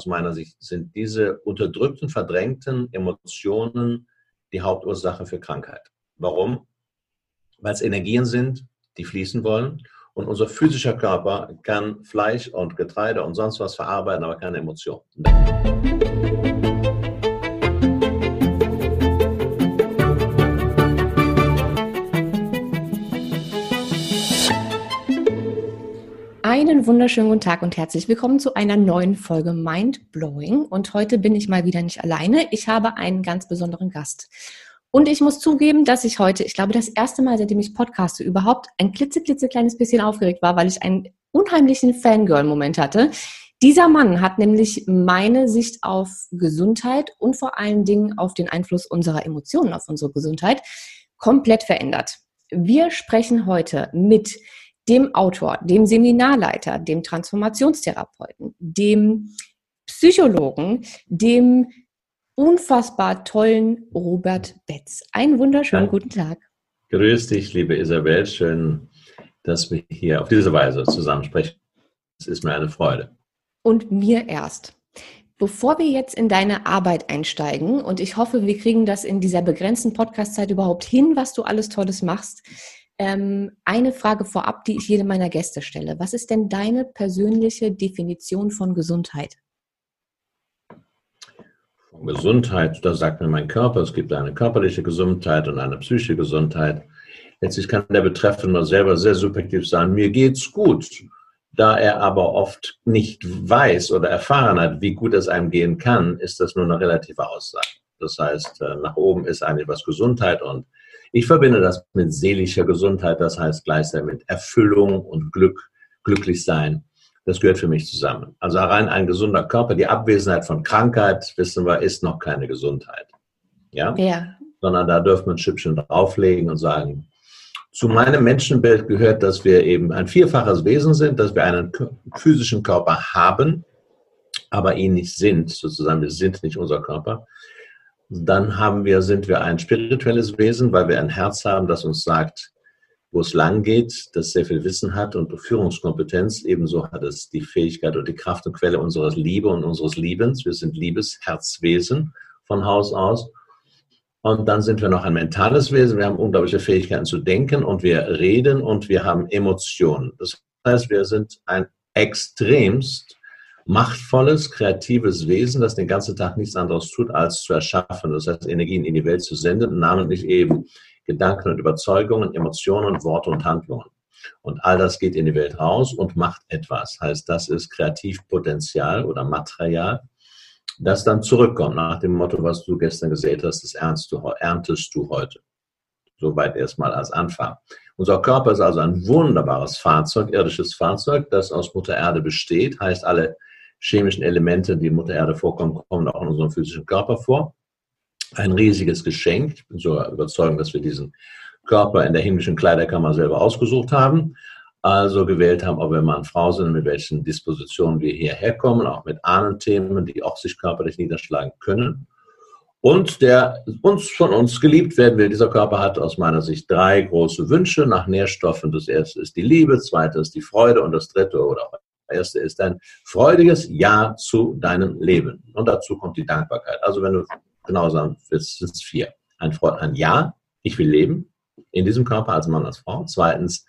aus meiner Sicht sind diese unterdrückten, verdrängten Emotionen die Hauptursache für Krankheit. Warum? Weil es Energien sind, die fließen wollen. Und unser physischer Körper kann Fleisch und Getreide und sonst was verarbeiten, aber keine Emotionen. Einen wunderschönen guten Tag und herzlich willkommen zu einer neuen Folge Mind Blowing. Und heute bin ich mal wieder nicht alleine. Ich habe einen ganz besonderen Gast. Und ich muss zugeben, dass ich heute, ich glaube, das erste Mal, seitdem ich podcaste, überhaupt ein klitzeklitzekleines bisschen aufgeregt war, weil ich einen unheimlichen Fangirl-Moment hatte. Dieser Mann hat nämlich meine Sicht auf Gesundheit und vor allen Dingen auf den Einfluss unserer Emotionen auf unsere Gesundheit komplett verändert. Wir sprechen heute mit dem Autor, dem Seminarleiter, dem Transformationstherapeuten, dem Psychologen, dem unfassbar tollen Robert Betz. Einen wunderschönen ja. guten Tag. Grüß dich, liebe Isabel. Schön, dass wir hier auf diese Weise zusammen sprechen. Es ist mir eine Freude. Und mir erst. Bevor wir jetzt in deine Arbeit einsteigen, und ich hoffe, wir kriegen das in dieser begrenzten Podcastzeit überhaupt hin, was du alles Tolles machst, ähm, eine Frage vorab, die ich jedem meiner Gäste stelle. Was ist denn deine persönliche Definition von Gesundheit? Von Gesundheit, da sagt mir mein Körper, es gibt eine körperliche Gesundheit und eine psychische Gesundheit. Letztlich kann der Betreffende selber sehr subjektiv sagen, mir geht's gut. Da er aber oft nicht weiß oder erfahren hat, wie gut es einem gehen kann, ist das nur eine relative Aussage. Das heißt, äh, nach oben ist eigentlich was Gesundheit und ich verbinde das mit seelischer Gesundheit, das heißt gleichzeitig mit Erfüllung und Glück, glücklich sein. Das gehört für mich zusammen. Also rein ein gesunder Körper, die Abwesenheit von Krankheit, wissen wir, ist noch keine Gesundheit. Ja? ja. Sondern da dürfen wir ein Schüppchen drauflegen und sagen, zu meinem Menschenbild gehört, dass wir eben ein vierfaches Wesen sind, dass wir einen physischen Körper haben, aber ihn nicht sind, sozusagen, wir sind nicht unser Körper. Dann haben wir, sind wir ein spirituelles Wesen, weil wir ein Herz haben, das uns sagt, wo es lang geht, das sehr viel Wissen hat und Führungskompetenz. Ebenso hat es die Fähigkeit und die Kraft und Quelle unserer Liebe und unseres Liebens. Wir sind Liebesherzwesen von Haus aus. Und dann sind wir noch ein mentales Wesen. Wir haben unglaubliche Fähigkeiten zu denken und wir reden und wir haben Emotionen. Das heißt, wir sind ein extremst machtvolles, kreatives Wesen, das den ganzen Tag nichts anderes tut, als zu erschaffen. Das heißt, Energien in die Welt zu senden, namentlich eben Gedanken und Überzeugungen, Emotionen, Worte und Handlungen. Und all das geht in die Welt raus und macht etwas. Heißt, das ist Kreativpotenzial oder Material, das dann zurückkommt nach dem Motto, was du gestern gesät hast, das erntest du, erntest du heute. Soweit erstmal als Anfang. Unser Körper ist also ein wunderbares Fahrzeug, irdisches Fahrzeug, das aus Mutter Erde besteht. Heißt, alle chemischen Elemente, die in Mutter Erde vorkommen, kommen auch in unserem physischen Körper vor. Ein riesiges Geschenk. Ich bin sogar überzeugt, dass wir diesen Körper in der himmlischen Kleiderkammer selber ausgesucht haben. Also gewählt haben, ob wir Mann, Frau sind, mit welchen Dispositionen wir hierher kommen, auch mit Ahnenthemen, die auch sich körperlich niederschlagen können. Und der uns von uns geliebt werden will. Dieser Körper hat aus meiner Sicht drei große Wünsche nach Nährstoffen. Das erste ist die Liebe, das zweite ist die Freude und das dritte oder erste ist ein freudiges Ja zu deinem Leben. Und dazu kommt die Dankbarkeit. Also wenn du genau sagen willst, sind es vier. Ein, Freud, ein Ja, ich will leben in diesem Körper als Mann, als Frau. Zweitens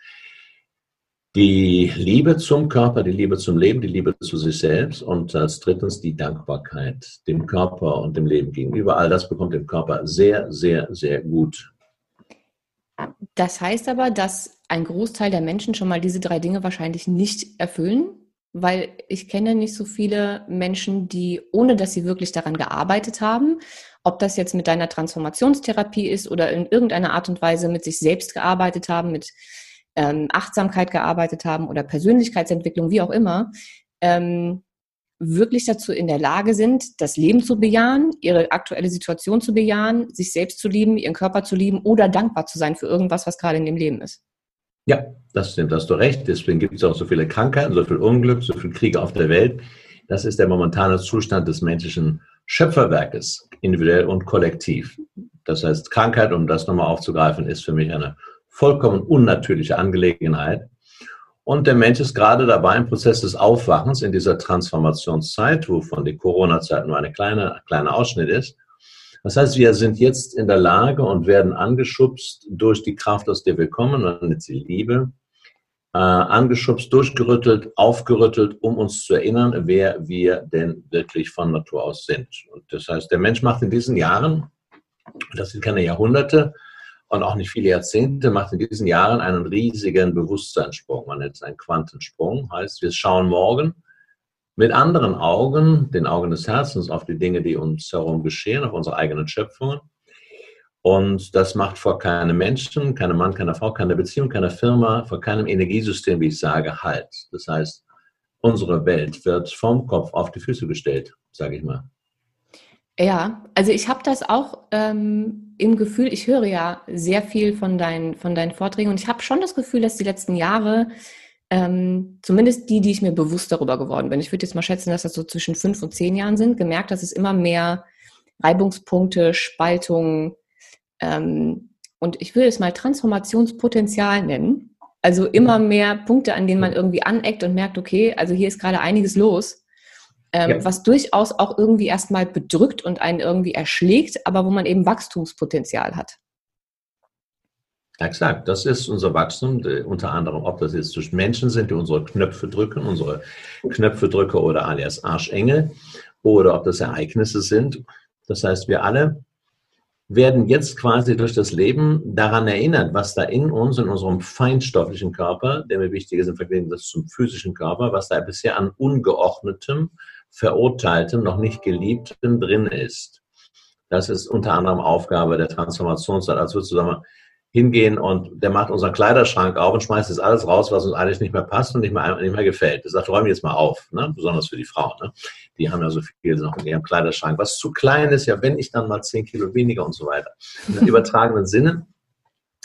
die Liebe zum Körper, die Liebe zum Leben, die Liebe zu sich selbst. Und als drittens die Dankbarkeit dem Körper und dem Leben gegenüber. All das bekommt dem Körper sehr, sehr, sehr gut. Das heißt aber, dass ein Großteil der Menschen schon mal diese drei Dinge wahrscheinlich nicht erfüllen weil ich kenne nicht so viele Menschen, die, ohne dass sie wirklich daran gearbeitet haben, ob das jetzt mit deiner Transformationstherapie ist oder in irgendeiner Art und Weise mit sich selbst gearbeitet haben, mit ähm, Achtsamkeit gearbeitet haben oder Persönlichkeitsentwicklung, wie auch immer, ähm, wirklich dazu in der Lage sind, das Leben zu bejahen, ihre aktuelle Situation zu bejahen, sich selbst zu lieben, ihren Körper zu lieben oder dankbar zu sein für irgendwas, was gerade in dem Leben ist. Ja, das stimmt, hast du recht. Deswegen gibt es auch so viele Krankheiten, so viel Unglück, so viele Kriege auf der Welt. Das ist der momentane Zustand des menschlichen Schöpferwerkes, individuell und kollektiv. Das heißt, Krankheit, um das nochmal aufzugreifen, ist für mich eine vollkommen unnatürliche Angelegenheit. Und der Mensch ist gerade dabei im Prozess des Aufwachens in dieser Transformationszeit, wovon die Corona-Zeit nur eine kleine, kleiner Ausschnitt ist. Das heißt, wir sind jetzt in der Lage und werden angeschubst durch die Kraft, aus der wir kommen, und nennt sie Liebe, äh, angeschubst, durchgerüttelt, aufgerüttelt, um uns zu erinnern, wer wir denn wirklich von Natur aus sind. Und das heißt, der Mensch macht in diesen Jahren, das sind keine Jahrhunderte und auch nicht viele Jahrzehnte, macht in diesen Jahren einen riesigen Bewusstseinssprung. Man nennt es einen Quantensprung. Heißt, wir schauen morgen mit anderen Augen, den Augen des Herzens, auf die Dinge, die uns herum geschehen, auf unsere eigenen Schöpfungen. Und das macht vor keinem Menschen, keinem Mann, keiner Frau, keiner Beziehung, keiner Firma, vor keinem Energiesystem, wie ich sage, Halt. Das heißt, unsere Welt wird vom Kopf auf die Füße gestellt, sage ich mal. Ja, also ich habe das auch ähm, im Gefühl, ich höre ja sehr viel von deinen, von deinen Vorträgen und ich habe schon das Gefühl, dass die letzten Jahre ähm, zumindest die, die ich mir bewusst darüber geworden bin. Ich würde jetzt mal schätzen, dass das so zwischen fünf und zehn Jahren sind, gemerkt, dass es immer mehr Reibungspunkte, Spaltungen ähm, und ich will es mal Transformationspotenzial nennen. Also immer mehr Punkte, an denen man irgendwie aneckt und merkt, okay, also hier ist gerade einiges los, ähm, ja. was durchaus auch irgendwie erstmal bedrückt und einen irgendwie erschlägt, aber wo man eben Wachstumspotenzial hat. Exakt, das ist unser Wachstum, unter anderem, ob das jetzt durch Menschen sind, die unsere Knöpfe drücken, unsere Knöpfe drücken oder alias Arschengel, oder ob das Ereignisse sind. Das heißt, wir alle werden jetzt quasi durch das Leben daran erinnert, was da in uns, in unserem feinstofflichen Körper, der mir wichtig ist im Verhältnis zum physischen Körper, was da bisher an ungeordnetem, verurteiltem, noch nicht geliebtem drin ist. Das ist unter anderem Aufgabe der Transformationszeit. Also würdest du sagen, hingehen und der macht unseren Kleiderschrank auf und schmeißt jetzt alles raus, was uns eigentlich nicht mehr passt und nicht mehr, nicht mehr gefällt. Der sagt, räume jetzt mal auf, ne? besonders für die Frauen. Ne? Die haben ja so viel noch in ihrem Kleiderschrank, was zu klein ist, ja, wenn ich dann mal zehn Kilo weniger und so weiter. In übertragenen Sinne,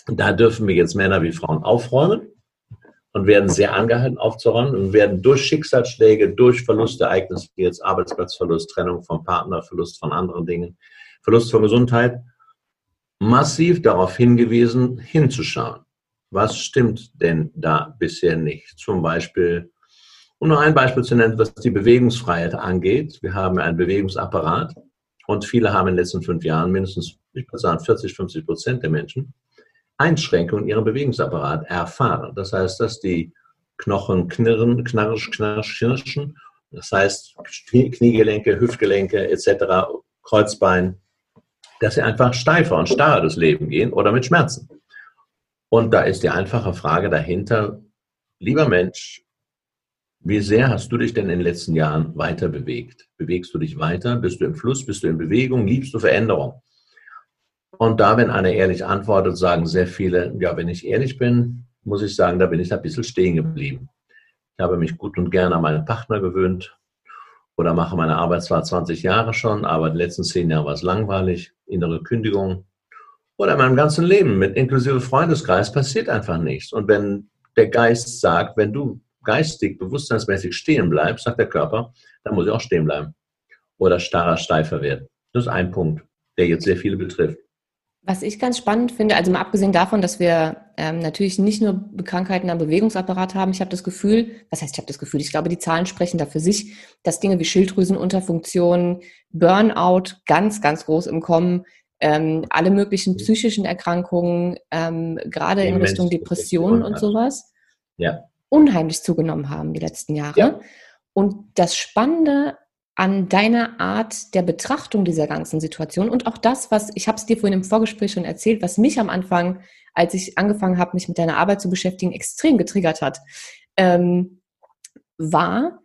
da dürfen wir jetzt Männer wie Frauen aufräumen und werden sehr angehalten aufzuräumen und werden durch Schicksalsschläge, durch Verlustereignisse, wie jetzt Arbeitsplatzverlust, Trennung vom Partner, Verlust von anderen Dingen, Verlust von Gesundheit, massiv darauf hingewiesen, hinzuschauen. Was stimmt denn da bisher nicht? Zum Beispiel, um nur ein Beispiel zu nennen, was die Bewegungsfreiheit angeht. Wir haben einen Bewegungsapparat und viele haben in den letzten fünf Jahren mindestens, ich würde sagen, 40, 50 Prozent der Menschen Einschränkungen in ihrem Bewegungsapparat erfahren. Das heißt, dass die Knochen knirren, knarsch, knarsch, knirschen. Das heißt, Kniegelenke, Hüftgelenke etc., Kreuzbein, dass sie einfach steifer und starrer durchs Leben gehen oder mit Schmerzen. Und da ist die einfache Frage dahinter, lieber Mensch, wie sehr hast du dich denn in den letzten Jahren weiter bewegt? Bewegst du dich weiter? Bist du im Fluss? Bist du in Bewegung? Liebst du Veränderung? Und da, wenn einer ehrlich antwortet, sagen sehr viele, ja, wenn ich ehrlich bin, muss ich sagen, da bin ich ein bisschen stehen geblieben. Ich habe mich gut und gern an meinen Partner gewöhnt, oder mache meine Arbeit zwar 20 Jahre schon, aber die letzten zehn Jahre war es langweilig, innere Kündigung. Oder in meinem ganzen Leben mit inklusive Freundeskreis passiert einfach nichts. Und wenn der Geist sagt, wenn du geistig, bewusstseinsmäßig stehen bleibst, sagt der Körper, dann muss ich auch stehen bleiben. Oder starrer, steifer werden. Das ist ein Punkt, der jetzt sehr viele betrifft. Was ich ganz spannend finde, also mal abgesehen davon, dass wir ähm, natürlich nicht nur Krankheiten am Bewegungsapparat haben, ich habe das Gefühl, was heißt, ich habe das Gefühl, ich glaube, die Zahlen sprechen da für sich, dass Dinge wie Schilddrüsenunterfunktion, Burnout ganz, ganz groß im Kommen, ähm, alle möglichen mhm. psychischen Erkrankungen, ähm, gerade in Richtung Depressionen und sowas, ja. unheimlich zugenommen haben die letzten Jahre. Ja. Und das Spannende an deiner Art der Betrachtung dieser ganzen Situation und auch das, was ich habe es dir vorhin im Vorgespräch schon erzählt, was mich am Anfang, als ich angefangen habe, mich mit deiner Arbeit zu beschäftigen, extrem getriggert hat, ähm, war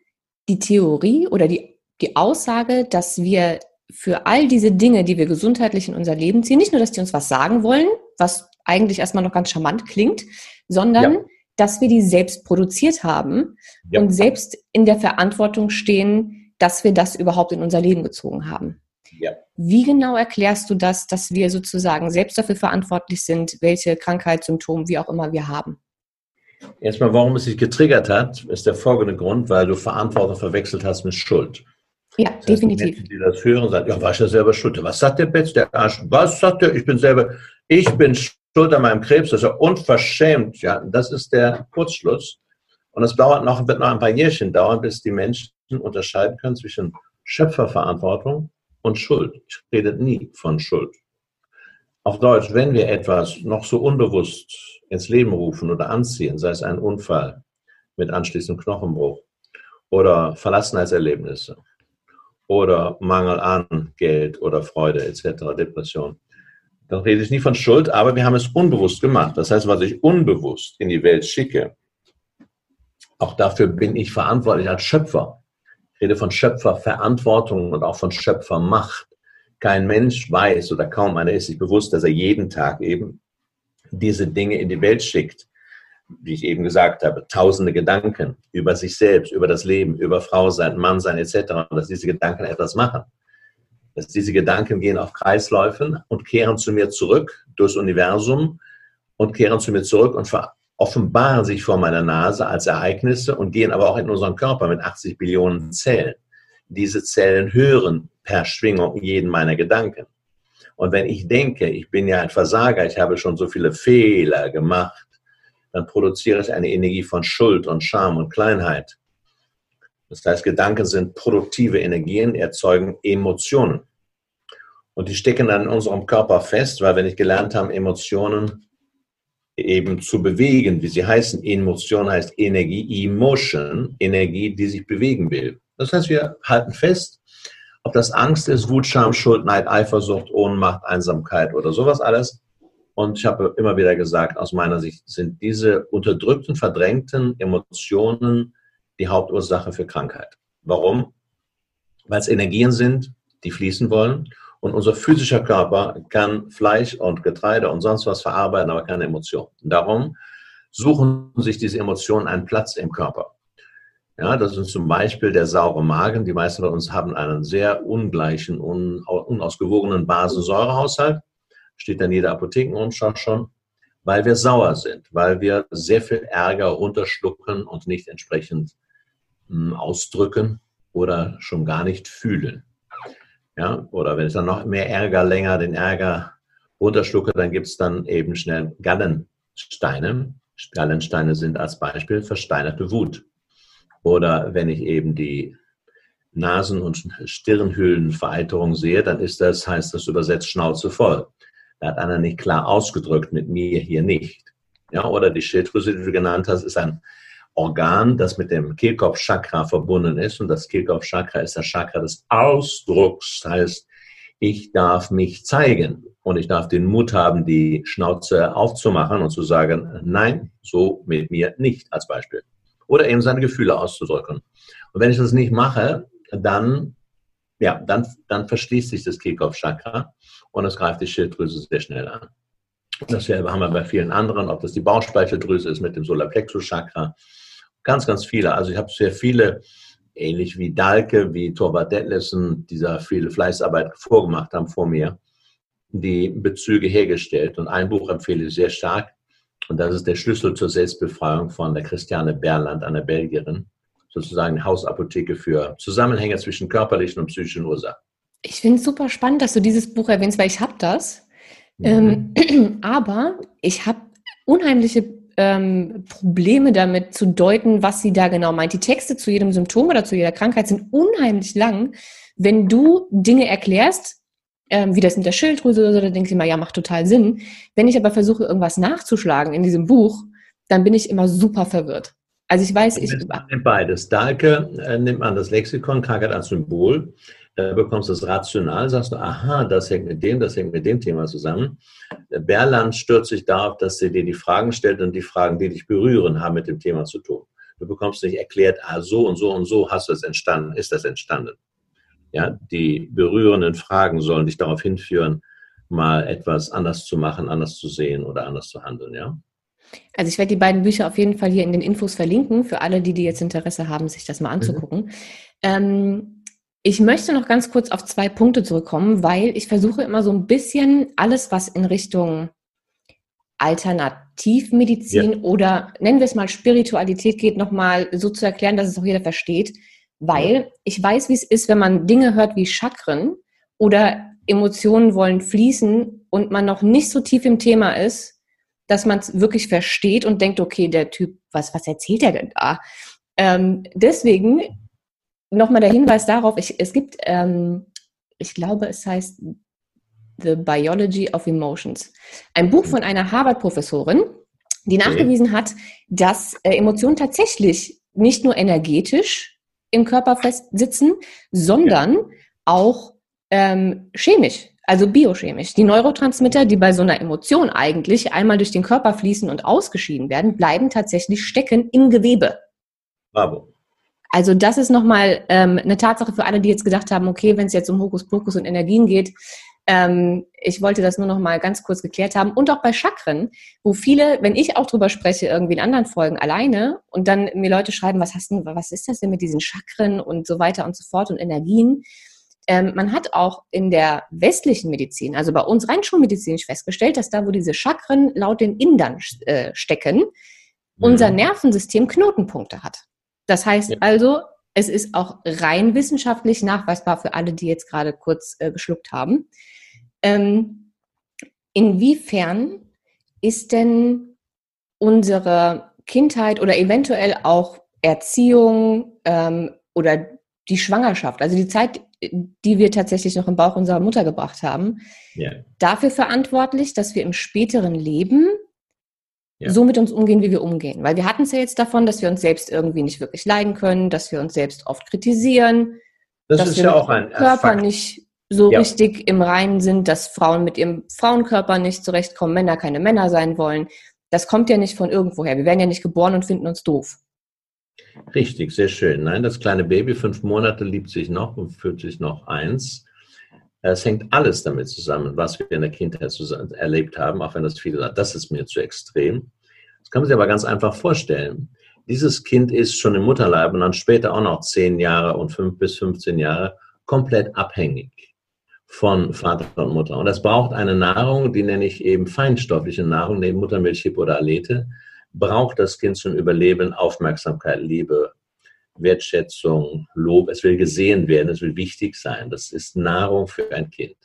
die Theorie oder die, die Aussage, dass wir für all diese Dinge, die wir gesundheitlich in unser Leben ziehen, nicht nur, dass die uns was sagen wollen, was eigentlich erstmal noch ganz charmant klingt, sondern ja. dass wir die selbst produziert haben ja. und selbst in der Verantwortung stehen, dass wir das überhaupt in unser Leben gezogen haben. Ja. Wie genau erklärst du das, dass wir sozusagen selbst dafür verantwortlich sind, welche Krankheitssymptome, wie auch immer wir haben? Erstmal, warum es sich getriggert hat, ist der folgende Grund, weil du Verantwortung verwechselt hast mit Schuld. Ja, das heißt, definitiv. Die, Menschen, die das hören, sagen, ja, war ich ja selber schuld. Was sagt der Betz, der Arsch? Was sagt der? Ich bin selber, ich bin schuld an meinem Krebs. Das ist ja unverschämt. Ja, das ist der Kurzschluss. Und es dauert noch, wird noch ein paar Jährchen dauern, bis die Menschen unterscheiden können zwischen Schöpferverantwortung und Schuld. Ich rede nie von Schuld. Auf Deutsch, wenn wir etwas noch so unbewusst ins Leben rufen oder anziehen, sei es ein Unfall mit anschließendem Knochenbruch oder Verlassenheitserlebnisse oder Mangel an Geld oder Freude etc., Depression, dann rede ich nie von Schuld, aber wir haben es unbewusst gemacht. Das heißt, was ich unbewusst in die Welt schicke, auch dafür bin ich verantwortlich als Schöpfer. Rede von Schöpferverantwortung und auch von Schöpfermacht. Kein Mensch weiß oder kaum einer ist sich bewusst, dass er jeden Tag eben diese Dinge in die Welt schickt. Wie ich eben gesagt habe, tausende Gedanken über sich selbst, über das Leben, über Frau sein, Mann sein etc. Und dass diese Gedanken etwas machen. Dass diese Gedanken gehen auf Kreisläufen und kehren zu mir zurück durchs Universum und kehren zu mir zurück und offenbaren sich vor meiner Nase als Ereignisse und gehen aber auch in unseren Körper mit 80 Billionen Zellen. Diese Zellen hören per Schwingung jeden meiner Gedanken. Und wenn ich denke, ich bin ja ein Versager, ich habe schon so viele Fehler gemacht, dann produziere ich eine Energie von Schuld und Scham und Kleinheit. Das heißt, Gedanken sind produktive Energien, erzeugen Emotionen. Und die stecken dann in unserem Körper fest, weil wir nicht gelernt haben, Emotionen eben zu bewegen, wie sie heißen. Emotion heißt Energie, Emotion, Energie, die sich bewegen will. Das heißt, wir halten fest, ob das Angst ist, Wut, Scham, Schuld, Neid, Eifersucht, Ohnmacht, Einsamkeit oder sowas alles. Und ich habe immer wieder gesagt, aus meiner Sicht sind diese unterdrückten, verdrängten Emotionen die Hauptursache für Krankheit. Warum? Weil es Energien sind, die fließen wollen und unser physischer Körper kann Fleisch und Getreide und sonst was verarbeiten, aber keine Emotionen. Darum suchen sich diese Emotionen einen Platz im Körper. Ja, das ist zum Beispiel der saure Magen. Die meisten von uns haben einen sehr ungleichen, unausgewogenen Basensäurehaushalt. Steht dann jeder Apothekenumschlag schon, weil wir sauer sind, weil wir sehr viel Ärger runterschlucken und nicht entsprechend hm, ausdrücken oder schon gar nicht fühlen. Ja, oder wenn ich dann noch mehr Ärger, länger den Ärger runterschlucke, dann gibt es dann eben schnell Gallensteine. Gallensteine sind als Beispiel versteinerte Wut. Oder wenn ich eben die Nasen- und Stirnhöhlenvereiterung sehe, dann ist das, heißt das übersetzt Schnauze voll. Da hat einer nicht klar ausgedrückt, mit mir hier nicht. Ja, oder die Schilddrüse, die du genannt hast, ist ein Organ, das mit dem Kehlkopfchakra verbunden ist. Und das Kehlkopfchakra ist das Chakra des Ausdrucks. Das heißt, ich darf mich zeigen und ich darf den Mut haben, die Schnauze aufzumachen und zu sagen, nein, so mit mir nicht als Beispiel. Oder eben seine Gefühle auszudrücken. Und wenn ich das nicht mache, dann, ja, dann, dann verschließt sich das Kehlkopfchakra und es greift die Schilddrüse sehr schnell an. Dasselbe haben wir bei vielen anderen, ob das die Bauchspeicheldrüse ist mit dem Solarplexus-Chakra Ganz, ganz viele. Also ich habe sehr viele, ähnlich wie Dahlke, wie Torvald Detlefsen, dieser viele Fleißarbeit vorgemacht haben vor mir, die Bezüge hergestellt. Und ein Buch empfehle ich sehr stark. Und das ist der Schlüssel zur Selbstbefreiung von der Christiane Berland, einer Belgierin. Sozusagen eine Hausapotheke für Zusammenhänge zwischen körperlichen und psychischen Ursachen. Ich finde es super spannend, dass du dieses Buch erwähnst, weil ich habe das. Mhm. Ähm, aber ich habe unheimliche ähm, Probleme damit zu deuten, was sie da genau meint. Die Texte zu jedem Symptom oder zu jeder Krankheit sind unheimlich lang. Wenn du Dinge erklärst, ähm, wie das mit der Schilddrüse oder so, dann denke ich immer, ja, macht total Sinn. Wenn ich aber versuche, irgendwas nachzuschlagen in diesem Buch, dann bin ich immer super verwirrt. Also ich weiß, ich... Beides. Dahlke äh, nimmt man das Lexikon, Krankheit als Symbol da bekommst du es rational, sagst du, aha, das hängt mit dem, das hängt mit dem Thema zusammen. Berland stürzt sich darauf, dass sie dir die Fragen stellt und die Fragen, die dich berühren, haben mit dem Thema zu tun. Du bekommst nicht erklärt, ah, so und so und so hast du es entstanden, ist das entstanden. Ja, die berührenden Fragen sollen dich darauf hinführen, mal etwas anders zu machen, anders zu sehen oder anders zu handeln, ja. Also ich werde die beiden Bücher auf jeden Fall hier in den Infos verlinken, für alle, die, die jetzt Interesse haben, sich das mal mhm. anzugucken. Mhm. Ähm, ich möchte noch ganz kurz auf zwei Punkte zurückkommen, weil ich versuche immer so ein bisschen alles, was in Richtung Alternativmedizin ja. oder nennen wir es mal Spiritualität geht, nochmal so zu erklären, dass es auch jeder versteht. Weil ich weiß, wie es ist, wenn man Dinge hört wie Chakren oder Emotionen wollen fließen und man noch nicht so tief im Thema ist, dass man es wirklich versteht und denkt, okay, der Typ, was, was erzählt er denn da? Ähm, deswegen nochmal der Hinweis darauf, ich, es gibt, ähm, ich glaube, es heißt The Biology of Emotions. Ein Buch von einer Harvard-Professorin, die nachgewiesen hat, dass äh, Emotionen tatsächlich nicht nur energetisch im Körper festsitzen, sondern ja. auch ähm, chemisch, also biochemisch. Die Neurotransmitter, die bei so einer Emotion eigentlich einmal durch den Körper fließen und ausgeschieden werden, bleiben tatsächlich stecken im Gewebe. Bravo. Also das ist nochmal ähm, eine Tatsache für alle, die jetzt gedacht haben, okay, wenn es jetzt um Hokuspokus und Energien geht, ähm, ich wollte das nur noch mal ganz kurz geklärt haben. Und auch bei Chakren, wo viele, wenn ich auch drüber spreche, irgendwie in anderen Folgen alleine und dann mir Leute schreiben, was hast du, was ist das denn mit diesen Chakren und so weiter und so fort und Energien. Ähm, man hat auch in der westlichen Medizin, also bei uns rein schulmedizinisch festgestellt, dass da, wo diese Chakren laut den Indern äh, stecken, mhm. unser Nervensystem Knotenpunkte hat. Das heißt ja. also, es ist auch rein wissenschaftlich nachweisbar für alle, die jetzt gerade kurz äh, geschluckt haben. Ähm, inwiefern ist denn unsere Kindheit oder eventuell auch Erziehung ähm, oder die Schwangerschaft, also die Zeit, die wir tatsächlich noch im Bauch unserer Mutter gebracht haben, yeah. dafür verantwortlich, dass wir im späteren Leben ja. so mit uns umgehen, wie wir umgehen. Weil wir hatten es ja jetzt davon, dass wir uns selbst irgendwie nicht wirklich leiden können, dass wir uns selbst oft kritisieren, das dass wir ja auch ein Körper Fakt. nicht so ja. richtig im Reinen sind, dass Frauen mit ihrem Frauenkörper nicht zurechtkommen, Männer keine Männer sein wollen. Das kommt ja nicht von irgendwoher. Wir werden ja nicht geboren und finden uns doof. Richtig, sehr schön. Nein, das kleine Baby, fünf Monate, liebt sich noch und fühlt sich noch eins. Es hängt alles damit zusammen, was wir in der Kindheit erlebt haben, auch wenn das viele sagen, das ist mir zu extrem. Das kann man sich aber ganz einfach vorstellen. Dieses Kind ist schon im Mutterleib und dann später auch noch zehn Jahre und fünf bis 15 Jahre komplett abhängig von Vater und Mutter. Und es braucht eine Nahrung, die nenne ich eben feinstoffliche Nahrung, neben Muttermilch, Hip oder Alete, braucht das Kind zum Überleben Aufmerksamkeit, Liebe, Wertschätzung, Lob. Es will gesehen werden, es will wichtig sein. Das ist Nahrung für ein Kind.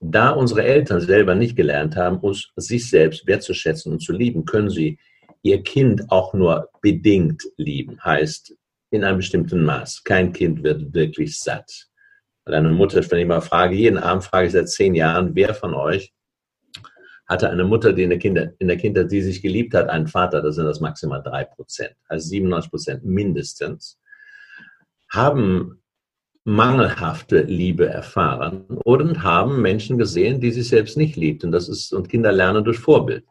Da unsere Eltern selber nicht gelernt haben, uns sich selbst wertzuschätzen und zu lieben, können sie ihr Kind auch nur bedingt lieben. Heißt, in einem bestimmten Maß. Kein Kind wird wirklich satt. Weil eine Mutter, wenn ich mal frage, jeden Abend frage ich seit zehn Jahren, wer von euch hatte eine Mutter, die in der, Kinder, in der Kindheit, die sich geliebt hat, einen Vater, das sind das maximal drei Prozent, also 97 Prozent mindestens, haben mangelhafte Liebe erfahren und haben Menschen gesehen, die sich selbst nicht liebten. Das ist, und Kinder lernen durch Vorbild.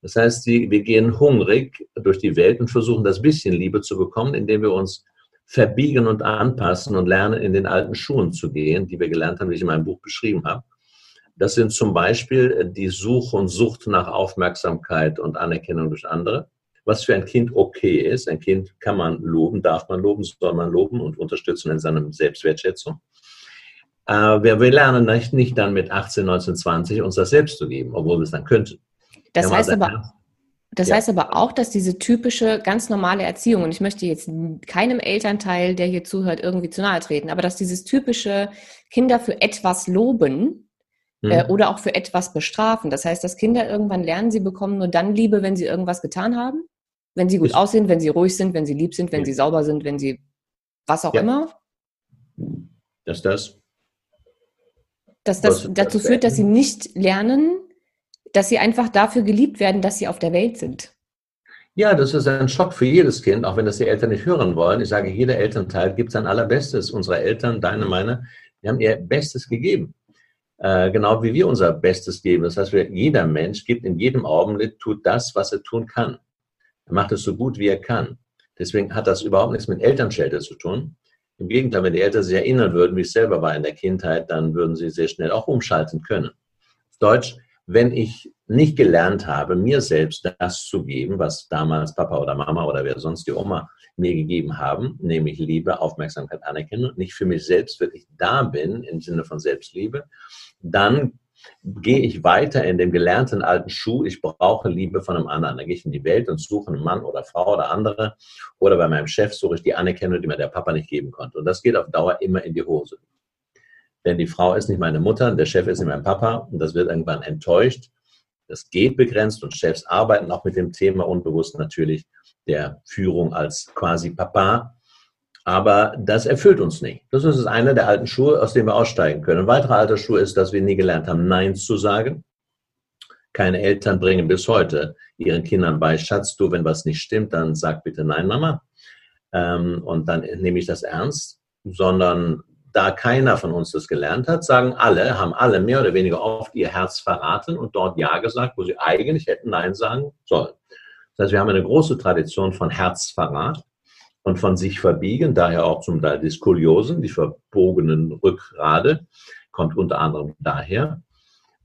Das heißt, die, wir gehen hungrig durch die Welt und versuchen, das bisschen Liebe zu bekommen, indem wir uns verbiegen und anpassen und lernen, in den alten Schuhen zu gehen, die wir gelernt haben, wie ich in meinem Buch beschrieben habe. Das sind zum Beispiel die Suche und Sucht nach Aufmerksamkeit und Anerkennung durch andere. Was für ein Kind okay ist. Ein Kind kann man loben, darf man loben, soll man loben und unterstützen in seiner Selbstwertschätzung. Aber wir, wir lernen nicht, nicht dann mit 18, 19, 20 uns das selbst zu geben, obwohl wir es dann könnten. Das heißt aber, das ja. heißt aber auch, dass diese typische, ganz normale Erziehung, und ich möchte jetzt keinem Elternteil, der hier zuhört, irgendwie zu nahe treten, aber dass dieses typische Kinder für etwas loben. Äh, oder auch für etwas bestrafen. Das heißt, dass Kinder irgendwann lernen, sie bekommen nur dann Liebe, wenn sie irgendwas getan haben, wenn sie gut ich aussehen, wenn sie ruhig sind, wenn sie lieb sind, wenn ja. sie sauber sind, wenn sie was auch ja. immer. Dass das. Dass das dazu führt, dass sie nicht lernen, dass sie einfach dafür geliebt werden, dass sie auf der Welt sind. Ja, das ist ein Schock für jedes Kind, auch wenn das die Eltern nicht hören wollen. Ich sage, jeder Elternteil gibt sein allerbestes. Unsere Eltern, deine, meine, die haben ihr Bestes gegeben. Äh, genau wie wir unser Bestes geben. Das heißt, jeder Mensch gibt in jedem Augenblick, tut das, was er tun kann. Er macht es so gut, wie er kann. Deswegen hat das überhaupt nichts mit Elternschelte zu tun. Im Gegenteil, wenn die Eltern sich erinnern würden, wie es selber war in der Kindheit, dann würden sie sehr schnell auch umschalten können. Deutsch, wenn ich nicht gelernt habe, mir selbst das zu geben, was damals Papa oder Mama oder wer sonst die Oma mir gegeben haben, nämlich Liebe, Aufmerksamkeit, Anerkennung, nicht für mich selbst wirklich da bin im Sinne von Selbstliebe, dann gehe ich weiter in dem gelernten alten Schuh, ich brauche Liebe von einem anderen. Dann gehe ich in die Welt und suche einen Mann oder Frau oder andere. Oder bei meinem Chef suche ich die Anerkennung, die mir der Papa nicht geben konnte. Und das geht auf Dauer immer in die Hose. Denn die Frau ist nicht meine Mutter, der Chef ist nicht mein Papa und das wird irgendwann enttäuscht. Das geht begrenzt und Chefs arbeiten auch mit dem Thema unbewusst natürlich der Führung als quasi Papa. Aber das erfüllt uns nicht. Das ist einer der alten Schuhe, aus denen wir aussteigen können. Ein weiterer alter Schuh ist, dass wir nie gelernt haben, Nein zu sagen. Keine Eltern bringen bis heute ihren Kindern bei, Schatz, du, wenn was nicht stimmt, dann sag bitte Nein, Mama. Ähm, und dann nehme ich das ernst. Sondern da keiner von uns das gelernt hat, sagen alle, haben alle mehr oder weniger oft ihr Herz verraten und dort Ja gesagt, wo sie eigentlich hätten Nein sagen sollen. Das heißt, wir haben eine große Tradition von Herzverrat und von sich verbiegen, daher auch zum Teil die Skoliosen, die verbogenen Rückgrade, kommt unter anderem daher.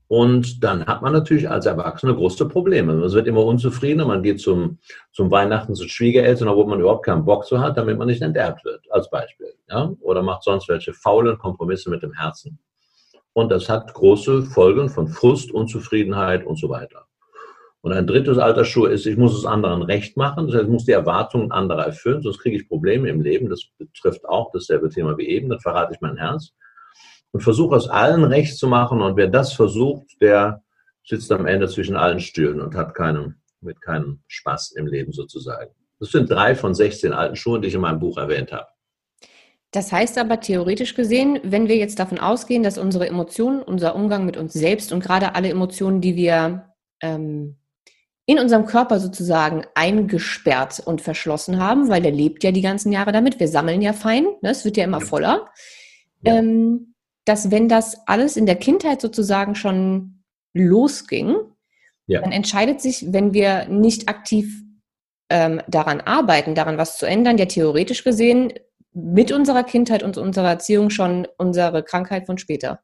Und dann hat man natürlich als Erwachsene große Probleme. Man wird immer unzufriedener, man geht zum, zum Weihnachten zu Schwiegereltern, obwohl man überhaupt keinen Bock zu hat, damit man nicht enterbt wird, als Beispiel. Ja? Oder macht sonst welche faulen Kompromisse mit dem Herzen. Und das hat große Folgen von Frust, Unzufriedenheit und so weiter. Und ein drittes Altersschuh ist, ich muss es anderen recht machen. Das heißt, ich muss die Erwartungen anderer erfüllen, sonst kriege ich Probleme im Leben. Das betrifft auch dasselbe Thema wie eben, dann verrate ich mein Herz und versuche es allen recht zu machen. Und wer das versucht, der sitzt am Ende zwischen allen Stühlen und hat keinen, mit keinem Spaß im Leben sozusagen. Das sind drei von 16 alten Schuhen, die ich in meinem Buch erwähnt habe. Das heißt aber theoretisch gesehen, wenn wir jetzt davon ausgehen, dass unsere Emotionen, unser Umgang mit uns selbst und gerade alle Emotionen, die wir ähm, in unserem Körper sozusagen eingesperrt und verschlossen haben, weil der lebt ja die ganzen Jahre damit. Wir sammeln ja fein, ne? es wird ja immer voller. Ja. Ähm, dass wenn das alles in der Kindheit sozusagen schon losging, ja. dann entscheidet sich, wenn wir nicht aktiv ähm, daran arbeiten, daran was zu ändern, ja theoretisch gesehen mit unserer Kindheit und unserer Erziehung schon unsere Krankheit von später.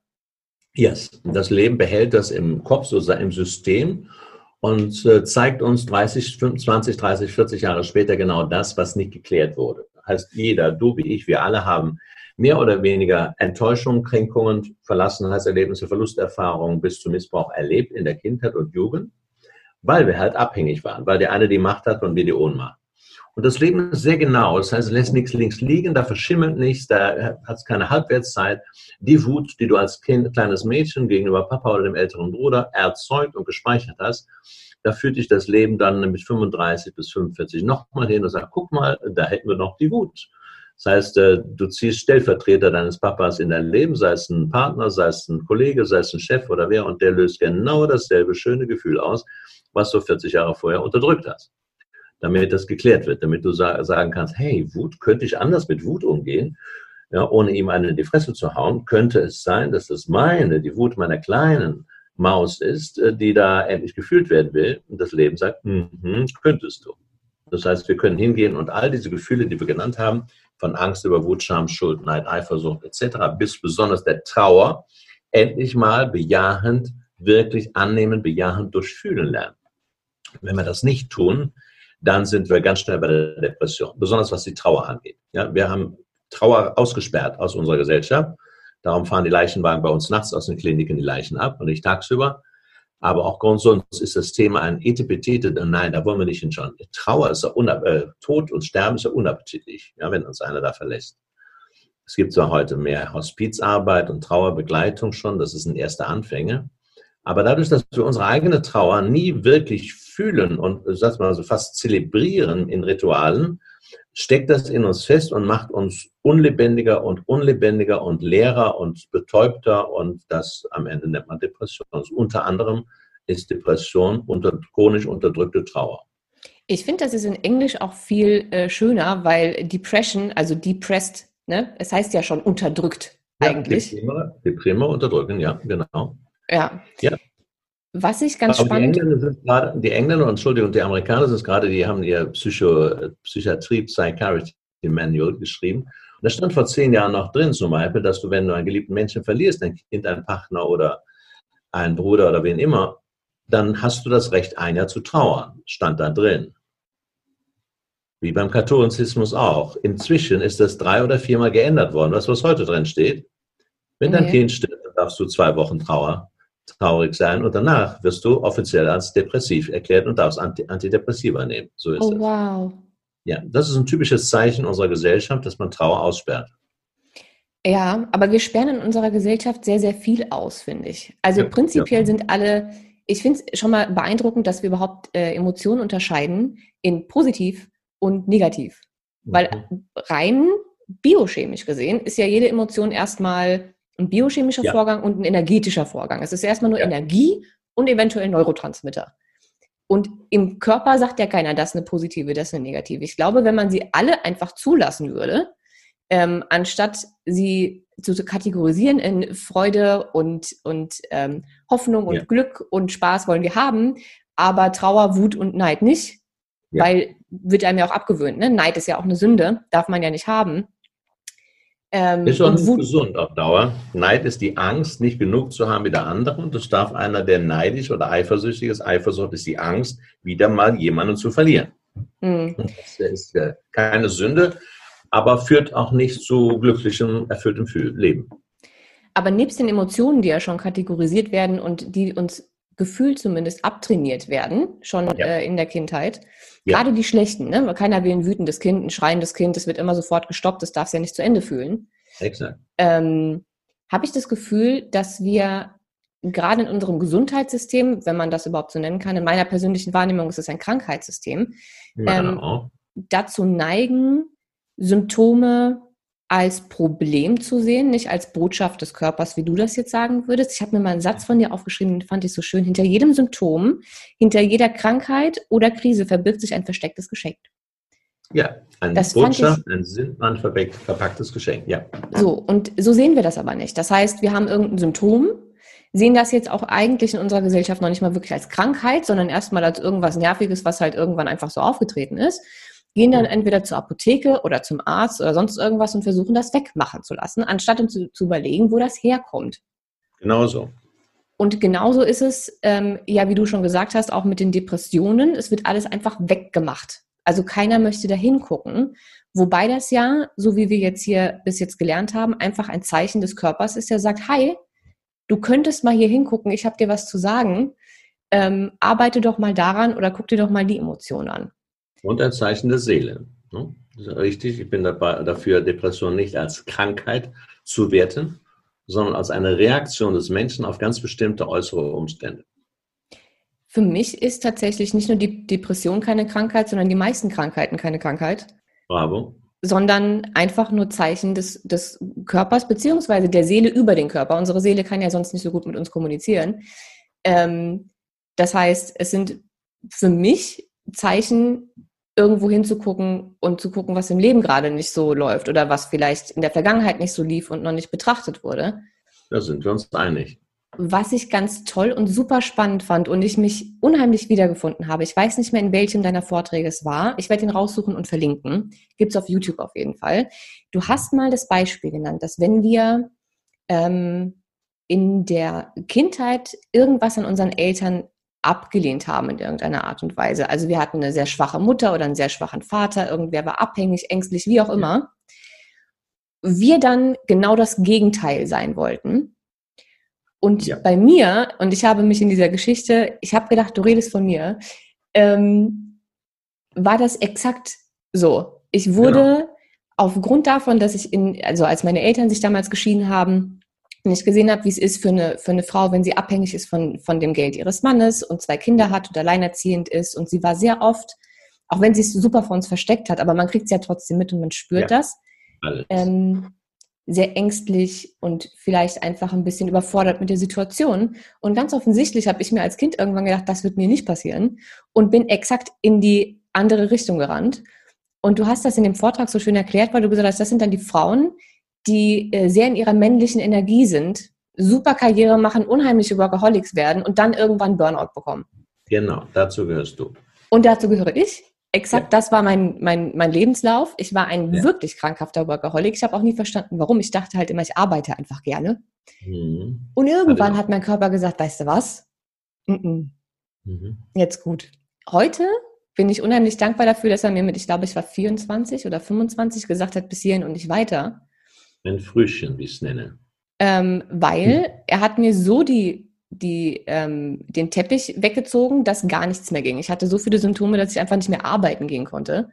Yes, das Leben behält das im Kopf, sozusagen im System und äh, zeigt uns 30, 25, 30, 40 Jahre später genau das, was nicht geklärt wurde. Heißt, jeder, du wie ich, wir alle haben mehr oder weniger Enttäuschungen, Kränkungen, Verlassenheitserlebnisse, Verlusterfahrungen bis zum Missbrauch erlebt in der Kindheit und Jugend, weil wir halt abhängig waren, weil der eine die Macht hat und wir die Ohnmacht. Und das Leben ist sehr genau, das heißt, es lässt nichts links liegen, da verschimmelt nichts, da hat es keine Halbwertszeit. Die Wut, die du als kind, kleines Mädchen gegenüber Papa oder dem älteren Bruder erzeugt und gespeichert hast, da führt dich das Leben dann mit 35 bis 45 nochmal hin und sagt, guck mal, da hätten wir noch die Wut. Das heißt, äh, du ziehst Stellvertreter deines Papas in dein Leben, sei es ein Partner, sei es ein Kollege, sei es ein Chef oder wer, und der löst genau dasselbe schöne Gefühl aus, was du 40 Jahre vorher unterdrückt hast. Damit das geklärt wird, damit du sagen kannst, hey, Wut, könnte ich anders mit Wut umgehen? Ja, ohne ihm eine in die Fresse zu hauen, könnte es sein, dass das meine, die Wut meiner kleinen Maus ist, äh, die da endlich gefühlt werden will. Und das Leben sagt, mm -hmm, könntest du. Das heißt, wir können hingehen und all diese Gefühle, die wir genannt haben, von Angst über Wut, Scham, Schuld, Neid, Eifersucht etc. bis besonders der Trauer endlich mal bejahend, wirklich annehmen, bejahend durchfühlen lernen. Wenn wir das nicht tun, dann sind wir ganz schnell bei der Depression, besonders was die Trauer angeht. Ja, wir haben Trauer ausgesperrt aus unserer Gesellschaft. Darum fahren die Leichenwagen bei uns nachts aus den Kliniken die Leichen ab und nicht tagsüber. Aber auch sonst ist das Thema ein Etepetete, nein, da wollen wir nicht hinschauen. Trauer ist ja äh, Tod und Sterben ist ja unappetitlich, ja, wenn uns einer da verlässt. Es gibt zwar heute mehr Hospizarbeit und Trauerbegleitung schon, das sind erste Anfänge. Aber dadurch, dass wir unsere eigene Trauer nie wirklich fühlen und, sag mal so, fast zelebrieren in Ritualen, steckt das in uns fest und macht uns unlebendiger und unlebendiger und leerer und betäubter und das am Ende nennt man Depression. Also unter anderem ist Depression unter, chronisch unterdrückte Trauer. Ich finde, das ist in Englisch auch viel äh, schöner, weil Depression, also depressed, ne, es heißt ja schon unterdrückt ja, eigentlich. Deprime, Deprime unterdrücken, ja, genau. Ja. ja. Was ich ganz Aber spannend. Die Engländer, sind gerade, die Engländer, Entschuldigung, die Amerikaner sind gerade, die haben ihr Psycho, Psychiatrie, Psychiatry Manual geschrieben. Und da stand vor zehn Jahren noch drin, zum Beispiel, dass du, wenn du einen geliebten Menschen verlierst, ein Kind, einen Partner oder einen Bruder oder wen immer, dann hast du das Recht, ein Jahr zu trauern. Stand da drin. Wie beim Katholizismus auch. Inzwischen ist das drei oder viermal geändert worden. Was, was heute drin steht? Wenn dein okay. Kind stirbt, darfst du zwei Wochen Trauer traurig sein und danach wirst du offiziell als depressiv erklärt und darfst Antidepressiva nehmen. So ist oh, es. wow. Ja, das ist ein typisches Zeichen unserer Gesellschaft, dass man Trauer aussperrt. Ja, aber wir sperren in unserer Gesellschaft sehr, sehr viel aus, finde ich. Also ja, prinzipiell ja. sind alle ich finde es schon mal beeindruckend, dass wir überhaupt äh, Emotionen unterscheiden in positiv und negativ. Mhm. Weil rein biochemisch gesehen ist ja jede Emotion erstmal ein biochemischer ja. Vorgang und ein energetischer Vorgang. Es ist erstmal nur ja. Energie und eventuell Neurotransmitter. Und im Körper sagt ja keiner, das ist eine positive, das ist eine negative. Ich glaube, wenn man sie alle einfach zulassen würde, ähm, anstatt sie zu kategorisieren in Freude und, und ähm, Hoffnung und ja. Glück und Spaß wollen wir haben, aber Trauer, Wut und Neid nicht, ja. weil wird einem ja auch abgewöhnt. Ne? Neid ist ja auch eine Sünde, darf man ja nicht haben. Ähm, ist auch nicht gesund auf Dauer. Neid ist die Angst, nicht genug zu haben wie der andere. Und das darf einer, der neidisch oder eifersüchtig ist. Eifersucht ist die Angst, wieder mal jemanden zu verlieren. Mhm. Das ist keine Sünde, aber führt auch nicht zu glücklichem, erfülltem Leben. Aber nebst den Emotionen, die ja schon kategorisiert werden und die uns gefühlt zumindest abtrainiert werden, schon ja. äh, in der Kindheit. Ja. Gerade die schlechten, ne? keiner will ein wütendes Kind, ein schreiendes Kind, das wird immer sofort gestoppt, das darf es ja nicht zu Ende fühlen. Exakt. Ähm, Habe ich das Gefühl, dass wir gerade in unserem Gesundheitssystem, wenn man das überhaupt so nennen kann, in meiner persönlichen Wahrnehmung ist es ein Krankheitssystem, ähm, dazu neigen, Symptome als Problem zu sehen, nicht als Botschaft des Körpers, wie du das jetzt sagen würdest. Ich habe mir mal einen Satz von dir aufgeschrieben, den fand ich so schön. Hinter jedem Symptom, hinter jeder Krankheit oder Krise verbirgt sich ein verstecktes Geschenk. Ja, eine das Botschaft, ich, ein sinnmann verpacktes Geschenk, ja. So, und so sehen wir das aber nicht. Das heißt, wir haben irgendein Symptom, sehen das jetzt auch eigentlich in unserer Gesellschaft noch nicht mal wirklich als Krankheit, sondern erstmal als irgendwas Nerviges, was halt irgendwann einfach so aufgetreten ist gehen dann entweder zur Apotheke oder zum Arzt oder sonst irgendwas und versuchen das wegmachen zu lassen, anstatt uns zu, zu überlegen, wo das herkommt. Genauso. Und genauso ist es, ähm, ja, wie du schon gesagt hast, auch mit den Depressionen. Es wird alles einfach weggemacht. Also keiner möchte da hingucken. Wobei das ja, so wie wir jetzt hier bis jetzt gelernt haben, einfach ein Zeichen des Körpers ist, der sagt, hi, du könntest mal hier hingucken, ich habe dir was zu sagen. Ähm, arbeite doch mal daran oder guck dir doch mal die Emotionen an. Und ein Zeichen der Seele. Ne? Richtig. Ich bin dabei, dafür, Depression nicht als Krankheit zu werten, sondern als eine Reaktion des Menschen auf ganz bestimmte äußere Umstände. Für mich ist tatsächlich nicht nur die Depression keine Krankheit, sondern die meisten Krankheiten keine Krankheit. Bravo. Sondern einfach nur Zeichen des, des Körpers beziehungsweise der Seele über den Körper. Unsere Seele kann ja sonst nicht so gut mit uns kommunizieren. Ähm, das heißt, es sind für mich Zeichen irgendwo hinzugucken und zu gucken, was im Leben gerade nicht so läuft oder was vielleicht in der Vergangenheit nicht so lief und noch nicht betrachtet wurde. Da sind wir uns einig. Was ich ganz toll und super spannend fand und ich mich unheimlich wiedergefunden habe, ich weiß nicht mehr, in welchem deiner Vorträge es war, ich werde ihn raussuchen und verlinken, gibt es auf YouTube auf jeden Fall. Du hast mal das Beispiel genannt, dass wenn wir ähm, in der Kindheit irgendwas an unseren Eltern abgelehnt haben in irgendeiner Art und Weise. Also wir hatten eine sehr schwache Mutter oder einen sehr schwachen Vater, irgendwer war abhängig, ängstlich, wie auch immer. Wir dann genau das Gegenteil sein wollten. Und ja. bei mir, und ich habe mich in dieser Geschichte, ich habe gedacht, du redest von mir, ähm, war das exakt so. Ich wurde genau. aufgrund davon, dass ich in, also als meine Eltern sich damals geschieden haben, und ich gesehen habe, wie es ist für eine, für eine Frau, wenn sie abhängig ist von, von dem Geld ihres Mannes und zwei Kinder hat und alleinerziehend ist. Und sie war sehr oft, auch wenn sie es super vor uns versteckt hat, aber man kriegt es ja trotzdem mit und man spürt ja, das, ähm, sehr ängstlich und vielleicht einfach ein bisschen überfordert mit der Situation. Und ganz offensichtlich habe ich mir als Kind irgendwann gedacht, das wird mir nicht passieren und bin exakt in die andere Richtung gerannt. Und du hast das in dem Vortrag so schön erklärt, weil du gesagt hast, das sind dann die Frauen, die äh, sehr in ihrer männlichen Energie sind, super Karriere machen, unheimliche Workaholics werden und dann irgendwann Burnout bekommen. Genau, dazu gehörst du. Und dazu gehöre ich. Exakt, ja. das war mein, mein, mein Lebenslauf. Ich war ein ja. wirklich krankhafter Workaholic. Ich habe auch nie verstanden, warum. Ich dachte halt immer, ich arbeite einfach gerne. Mhm. Und irgendwann also, hat mein Körper gesagt, weißt du was? -mm. Mhm. Jetzt gut. Heute bin ich unheimlich dankbar dafür, dass er mir mit, ich glaube, ich war 24 oder 25 gesagt hat, bis hierhin und nicht weiter. Ein Frühchen, wie ich es nenne. Ähm, weil hm. er hat mir so die, die, ähm, den Teppich weggezogen, dass gar nichts mehr ging. Ich hatte so viele Symptome, dass ich einfach nicht mehr arbeiten gehen konnte.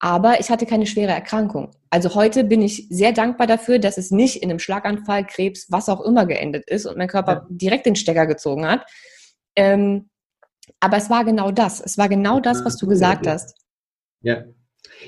Aber ich hatte keine schwere Erkrankung. Also heute bin ich sehr dankbar dafür, dass es nicht in einem Schlaganfall, Krebs, was auch immer geendet ist und mein Körper ja. direkt den Stecker gezogen hat. Ähm, aber es war genau das. Es war genau das, was du gesagt hast. Ja,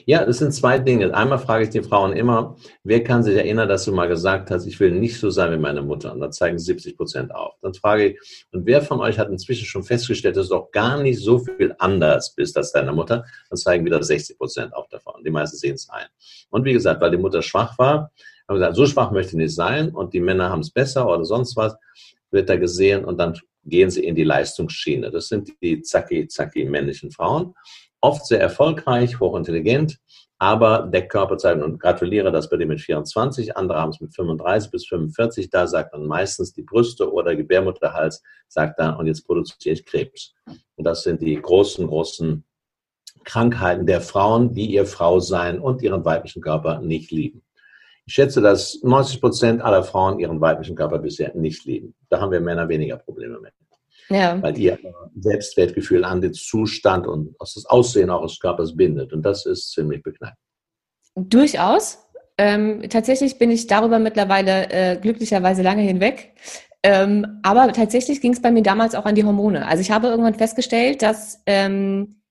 ja, das sind zwei Dinge. Einmal frage ich die Frauen immer, wer kann sich erinnern, dass du mal gesagt hast, ich will nicht so sein wie meine Mutter? Und dann zeigen 70 Prozent auf. Dann frage ich, und wer von euch hat inzwischen schon festgestellt, dass du auch gar nicht so viel anders bist als deine Mutter? Dann zeigen wieder 60 Prozent auf davon. Die meisten sehen es ein. Und wie gesagt, weil die Mutter schwach war, haben wir gesagt, so schwach möchte ich nicht sein und die Männer haben es besser oder sonst was, wird da gesehen und dann gehen sie in die Leistungsschiene. Das sind die zacki, zacki männlichen Frauen oft sehr erfolgreich, hochintelligent, aber Deckkörperzeit und gratuliere das bei dem mit 24, andere haben es mit 35 bis 45, da sagt man meistens die Brüste oder Gebärmutterhals, sagt dann, und jetzt produziere ich Krebs. Und das sind die großen, großen Krankheiten der Frauen, die ihr Frau sein und ihren weiblichen Körper nicht lieben. Ich schätze, dass 90 Prozent aller Frauen ihren weiblichen Körper bisher nicht lieben. Da haben wir Männer weniger Probleme mit ja. weil ihr Selbstwertgefühl an den Zustand und das Aussehen eures Körpers bindet. Und das ist ziemlich beknackt. Durchaus. Ähm, tatsächlich bin ich darüber mittlerweile äh, glücklicherweise lange hinweg. Ähm, aber tatsächlich ging es bei mir damals auch an die Hormone. Also ich habe irgendwann festgestellt, dass ähm,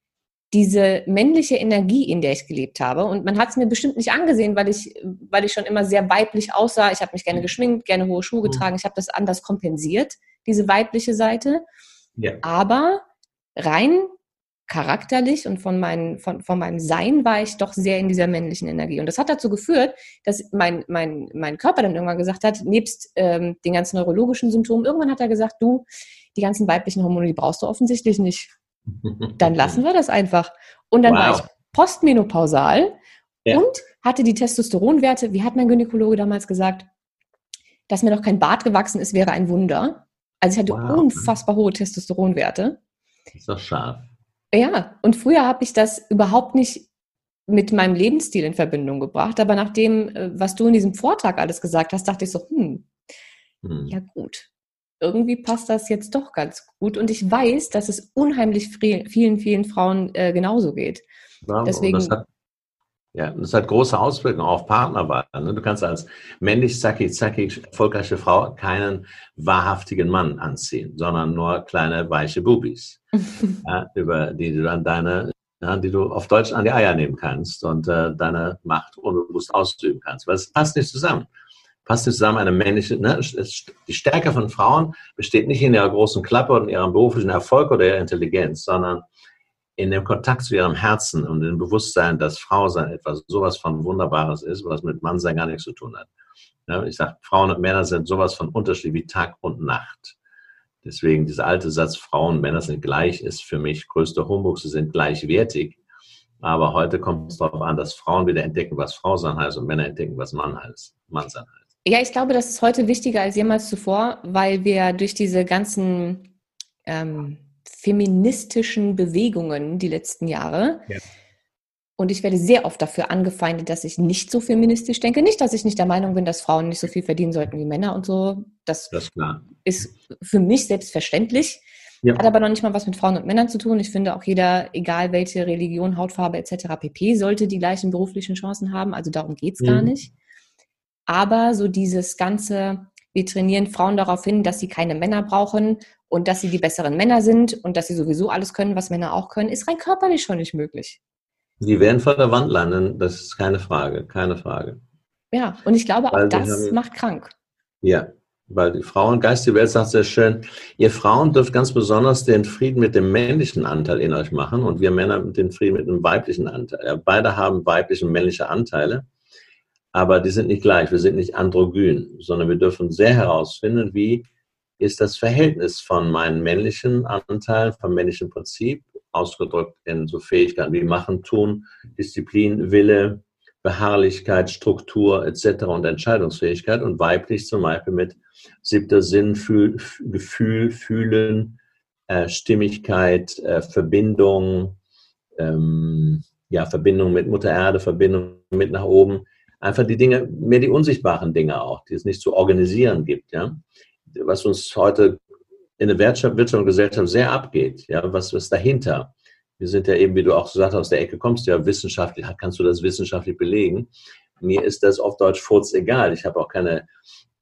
diese männliche Energie, in der ich gelebt habe, und man hat es mir bestimmt nicht angesehen, weil ich, weil ich schon immer sehr weiblich aussah. Ich habe mich gerne mhm. geschminkt, gerne hohe Schuhe mhm. getragen. Ich habe das anders kompensiert diese weibliche Seite. Ja. Aber rein charakterlich und von, mein, von, von meinem Sein war ich doch sehr in dieser männlichen Energie. Und das hat dazu geführt, dass mein, mein, mein Körper dann irgendwann gesagt hat, nebst ähm, den ganzen neurologischen Symptomen, irgendwann hat er gesagt, du, die ganzen weiblichen Hormone, die brauchst du offensichtlich nicht. Dann lassen wir das einfach. Und dann wow. war ich postmenopausal ja. und hatte die Testosteronwerte, wie hat mein Gynäkologe damals gesagt, dass mir noch kein Bart gewachsen ist, wäre ein Wunder. Also ich hatte wow. unfassbar hohe Testosteronwerte. Ist doch scharf. Ja, und früher habe ich das überhaupt nicht mit meinem Lebensstil in Verbindung gebracht. Aber nachdem, äh, was du in diesem Vortrag alles gesagt hast, dachte ich so, hm, hm. ja gut, irgendwie passt das jetzt doch ganz gut. Und ich weiß, dass es unheimlich vielen, vielen Frauen äh, genauso geht. Bravo. Deswegen, das hat, ja, das hat große Auswirkungen auf Partnerwahl. Ne? Du kannst als männlich, zacki, zacki, erfolgreiche Frau keinen wahrhaftigen Mann anziehen, sondern nur kleine, weiche Bubis, ja, über die du dann deine, ja, die du auf Deutsch an die Eier nehmen kannst und äh, deine Macht unbewusst ausüben kannst. Weil es passt nicht zusammen. Passt nicht zusammen eine männliche, ne? die Stärke von Frauen besteht nicht in ihrer großen Klappe und ihrem beruflichen Erfolg oder ihrer Intelligenz, sondern in dem Kontakt zu ihrem Herzen und dem Bewusstsein, dass Frau sein etwas sowas von Wunderbares ist, was mit Mannsein gar nichts zu tun hat. Ja, ich sage, Frauen und Männer sind sowas von unterschiedlich wie Tag und Nacht. Deswegen dieser alte Satz, Frauen und Männer sind gleich, ist für mich größter Humbug. Sie sind gleichwertig. Aber heute kommt es darauf an, dass Frauen wieder entdecken, was Frau sein heißt und Männer entdecken, was Mann heißt, Mann sein heißt. Ja, ich glaube, das ist heute wichtiger als jemals zuvor, weil wir durch diese ganzen ähm, feministischen Bewegungen die letzten Jahre. Ja. Und ich werde sehr oft dafür angefeindet, dass ich nicht so feministisch denke. Nicht, dass ich nicht der Meinung bin, dass Frauen nicht so viel verdienen sollten wie Männer und so. Das, das ist für mich selbstverständlich. Ja. Hat aber noch nicht mal was mit Frauen und Männern zu tun. Ich finde auch jeder, egal welche Religion, Hautfarbe etc. pp., sollte die gleichen beruflichen Chancen haben. Also darum geht es mhm. gar nicht. Aber so dieses ganze, wir trainieren Frauen darauf hin, dass sie keine Männer brauchen und dass sie die besseren Männer sind und dass sie sowieso alles können, was Männer auch können, ist rein körperlich schon nicht möglich. Die werden vor der Wand landen, das ist keine Frage, keine Frage. Ja, und ich glaube, auch das haben, macht krank. Ja, weil die Frauen, Geist die Welt sagt sehr schön, ihr Frauen dürft ganz besonders den Frieden mit dem männlichen Anteil in euch machen und wir Männer den Frieden mit dem weiblichen Anteil. Ja, beide haben weibliche und männliche Anteile, aber die sind nicht gleich, wir sind nicht androgyn, sondern wir dürfen sehr herausfinden, wie ist das Verhältnis von meinen männlichen Anteilen, vom männlichen Prinzip, ausgedrückt in so Fähigkeiten wie Machen, Tun, Disziplin, Wille, Beharrlichkeit, Struktur etc. und Entscheidungsfähigkeit und weiblich zum Beispiel mit siebter Sinn, Fühl, Gefühl, Fühlen, äh, Stimmigkeit, äh, Verbindung, ähm, ja, Verbindung mit Mutter Erde, Verbindung mit nach oben. Einfach die Dinge, mehr die unsichtbaren Dinge auch, die es nicht zu organisieren gibt, ja was uns heute in der Wirtschaft, Wirtschaft und Gesellschaft sehr abgeht. Ja, was ist dahinter? Wir sind ja eben, wie du auch gesagt hast, aus der Ecke kommst, ja wissenschaftlich, kannst du das wissenschaftlich belegen? Mir ist das auf Deutsch furz egal. Ich habe auch keine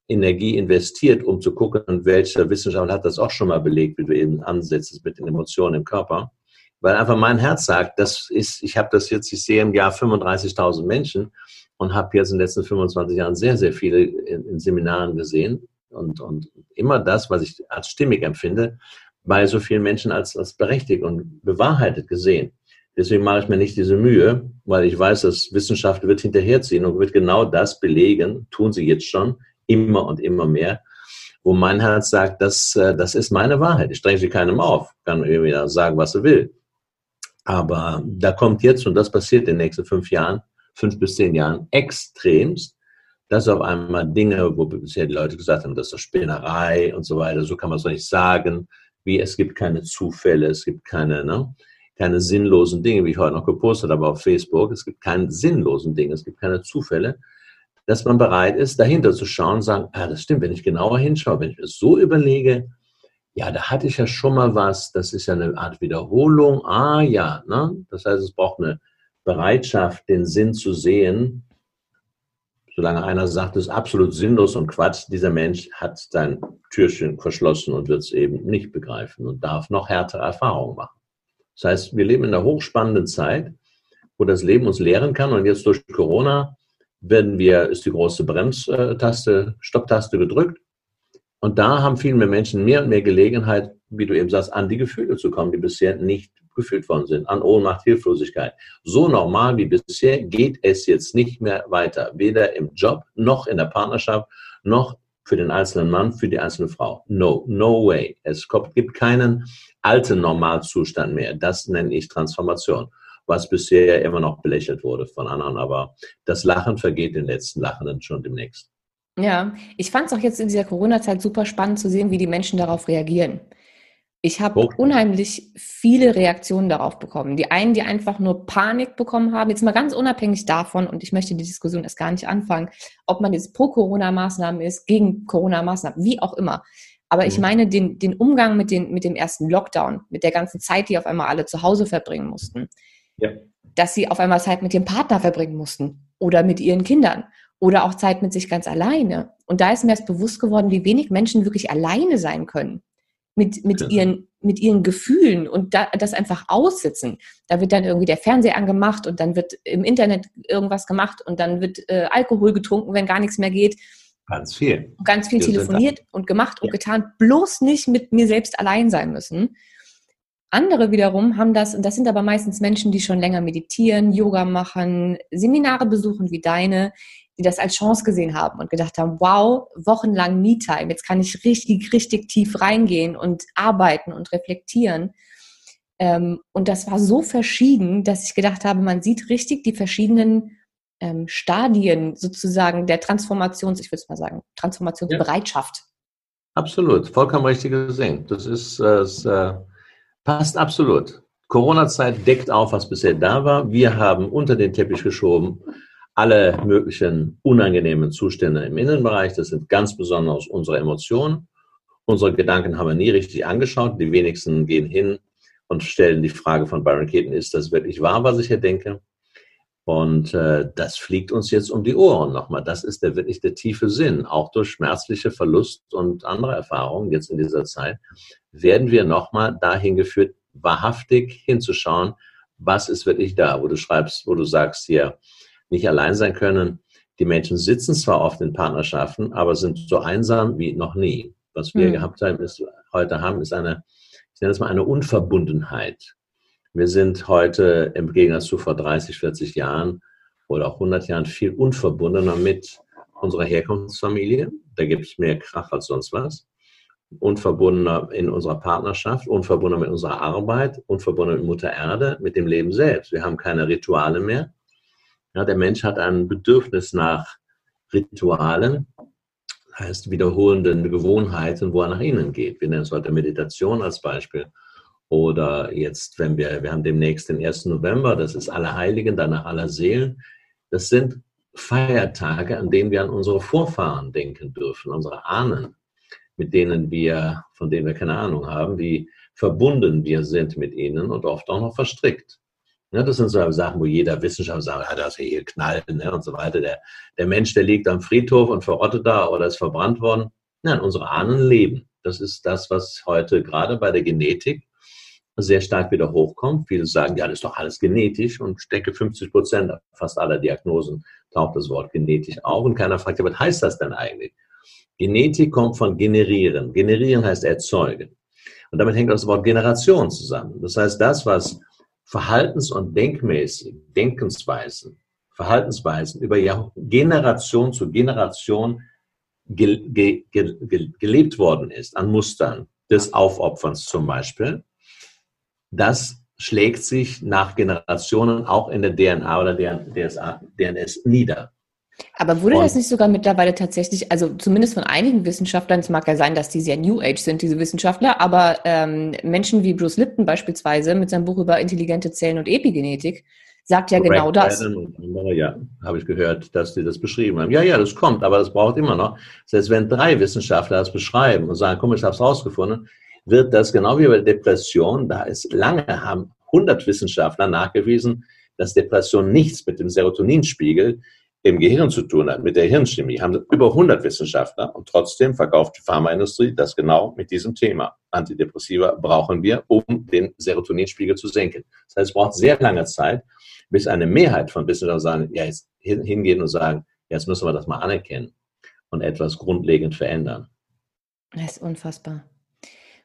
Energie investiert, um zu gucken, welche Wissenschaft hat das auch schon mal belegt, wie du eben ansetzt mit den Emotionen im Körper. Weil einfach mein Herz sagt, das ist, ich habe das jetzt, ich sehe im Jahr 35.000 Menschen und habe jetzt in den letzten 25 Jahren sehr, sehr viele in, in Seminaren gesehen und, und immer das, was ich als stimmig empfinde, bei so vielen Menschen als, als berechtigt und bewahrheitet gesehen. Deswegen mache ich mir nicht diese Mühe, weil ich weiß, dass Wissenschaft wird hinterherziehen und wird genau das belegen, tun sie jetzt schon, immer und immer mehr, wo mein Herz sagt, das, äh, das ist meine Wahrheit. Ich dränge sie keinem auf, kann wieder sagen, was er will. Aber da kommt jetzt, und das passiert in den nächsten fünf Jahren, fünf bis zehn Jahren, extremst, dass auf einmal Dinge, wo bisher die Leute gesagt haben, das ist Spinnerei und so weiter, so kann man es doch nicht sagen, wie es gibt keine Zufälle, es gibt keine, ne, keine sinnlosen Dinge, wie ich heute noch gepostet habe auf Facebook, es gibt keine sinnlosen Dinge, es gibt keine Zufälle, dass man bereit ist, dahinter zu schauen und sagen, ah, das stimmt, wenn ich genauer hinschaue, wenn ich es so überlege, ja, da hatte ich ja schon mal was, das ist ja eine Art Wiederholung, ah ja, ne? das heißt, es braucht eine Bereitschaft, den Sinn zu sehen, solange einer sagt, es ist absolut sinnlos und Quatsch, dieser Mensch hat sein Türchen verschlossen und wird es eben nicht begreifen und darf noch härtere Erfahrungen machen. Das heißt, wir leben in einer hochspannenden Zeit, wo das Leben uns lehren kann und jetzt durch Corona werden wir, ist die große Bremstaste, Stopptaste gedrückt und da haben viel mehr Menschen mehr und mehr Gelegenheit, wie du eben sagst, an die Gefühle zu kommen, die bisher nicht gefühlt worden sind, an Ohnmacht, Hilflosigkeit. So normal wie bisher geht es jetzt nicht mehr weiter, weder im Job noch in der Partnerschaft noch für den einzelnen Mann, für die einzelne Frau. No, no way. Es gibt keinen alten Normalzustand mehr. Das nenne ich Transformation, was bisher immer noch belächelt wurde von anderen. Aber das Lachen vergeht den letzten Lachenden schon demnächst. Ja, ich fand es auch jetzt in dieser Corona-Zeit super spannend zu sehen, wie die Menschen darauf reagieren. Ich habe oh. unheimlich viele Reaktionen darauf bekommen. Die einen, die einfach nur Panik bekommen haben, jetzt mal ganz unabhängig davon, und ich möchte die Diskussion erst gar nicht anfangen, ob man jetzt pro Corona-Maßnahmen ist, gegen Corona-Maßnahmen, wie auch immer. Aber mhm. ich meine den, den Umgang mit, den, mit dem ersten Lockdown, mit der ganzen Zeit, die auf einmal alle zu Hause verbringen mussten. Ja. Dass sie auf einmal Zeit mit ihrem Partner verbringen mussten oder mit ihren Kindern oder auch Zeit mit sich ganz alleine. Und da ist mir erst bewusst geworden, wie wenig Menschen wirklich alleine sein können mit, mit, ja. ihren, mit ihren Gefühlen und da, das einfach aussitzen. Da wird dann irgendwie der Fernseher angemacht und dann wird im Internet irgendwas gemacht und dann wird äh, Alkohol getrunken, wenn gar nichts mehr geht. Ganz viel. Und ganz viel Wir telefoniert und gemacht und getan, bloß nicht mit mir selbst allein sein müssen. Andere wiederum haben das, und das sind aber meistens Menschen, die schon länger meditieren, Yoga machen, Seminare besuchen wie deine, die das als Chance gesehen haben und gedacht haben, wow, wochenlang Me-Time, jetzt kann ich richtig, richtig tief reingehen und arbeiten und reflektieren. Ähm, und das war so verschieden, dass ich gedacht habe, man sieht richtig die verschiedenen ähm, Stadien sozusagen der Transformations, ich würde es mal sagen, Transformationsbereitschaft. Ja. Absolut, vollkommen richtig gesehen. Das ist, das, äh, passt absolut. Corona-Zeit deckt auf, was bisher da war. Wir haben unter den Teppich geschoben, alle möglichen unangenehmen Zustände im Innenbereich. Das sind ganz besonders unsere Emotionen. Unsere Gedanken haben wir nie richtig angeschaut. Die wenigsten gehen hin und stellen die Frage von Byron Keaton, ist das wirklich wahr, was ich hier denke? Und äh, das fliegt uns jetzt um die Ohren nochmal. Das ist der wirklich der tiefe Sinn. Auch durch schmerzliche Verlust und andere Erfahrungen jetzt in dieser Zeit werden wir nochmal dahin geführt, wahrhaftig hinzuschauen, was ist wirklich da, wo du schreibst, wo du sagst hier, nicht allein sein können. Die Menschen sitzen zwar oft in Partnerschaften, aber sind so einsam wie noch nie. Was wir mhm. gehabt haben, ist, heute haben, ist eine, ich nenne es mal eine Unverbundenheit. Wir sind heute im Gegensatz zu vor 30, 40 Jahren oder auch 100 Jahren viel unverbundener mit unserer Herkunftsfamilie. Da gibt es mehr Krach als sonst was. Unverbundener in unserer Partnerschaft, unverbundener mit unserer Arbeit, unverbundener mit Mutter Erde, mit dem Leben selbst. Wir haben keine Rituale mehr. Ja, der Mensch hat ein Bedürfnis nach Ritualen, heißt wiederholenden Gewohnheiten, wo er nach innen geht. Wir nennen es heute Meditation als Beispiel. Oder jetzt, wenn wir, wir haben demnächst den 1. November, das ist Allerheiligen, danach aller Seelen. Das sind Feiertage, an denen wir an unsere Vorfahren denken dürfen, unsere Ahnen, mit denen wir, von denen wir keine Ahnung haben, wie verbunden wir sind mit ihnen und oft auch noch verstrickt. Ja, das sind so Sachen, wo jeder Wissenschaftler sagt, ja, das ist hier Knall ne, und so weiter. Der, der Mensch, der liegt am Friedhof und verrottet da oder ist verbrannt worden. Nein, unsere Ahnen leben. Das ist das, was heute gerade bei der Genetik sehr stark wieder hochkommt. Viele sagen, ja, das ist doch alles genetisch und stecke 50 Prozent fast aller Diagnosen taucht das Wort genetisch auf und keiner fragt, ja, was heißt das denn eigentlich? Genetik kommt von generieren. Generieren heißt erzeugen. Und damit hängt das Wort Generation zusammen. Das heißt, das, was verhaltens- und denkmäßig, Denkensweisen, Verhaltensweisen über Generation zu Generation ge ge ge gelebt worden ist, an Mustern des Aufopferns zum Beispiel, das schlägt sich nach Generationen auch in der DNA oder der DNS nieder. Aber wurde und, das nicht sogar mittlerweile tatsächlich, also zumindest von einigen Wissenschaftlern, es mag ja sein, dass die sehr New Age sind, diese Wissenschaftler, aber ähm, Menschen wie Bruce Lipton beispielsweise mit seinem Buch über intelligente Zellen und Epigenetik sagt ja genau das. Ja, habe ich gehört, dass die das beschrieben haben. Ja, ja, das kommt, aber das braucht immer noch. Heißt, wenn drei Wissenschaftler das beschreiben und sagen, komm, ich habe es rausgefunden, wird das genau wie bei Depression, da ist lange, haben 100 Wissenschaftler nachgewiesen, dass Depression nichts mit dem Serotoninspiegel im Gehirn zu tun hat, mit der Hirnchemie, haben über 100 Wissenschaftler und trotzdem verkauft die Pharmaindustrie das genau mit diesem Thema. Antidepressiva brauchen wir, um den Serotoninspiegel zu senken. Das heißt, es braucht sehr lange Zeit, bis eine Mehrheit von Wissenschaftlern sagen, ja, jetzt hingehen und sagen, jetzt müssen wir das mal anerkennen und etwas grundlegend verändern. Das ist unfassbar.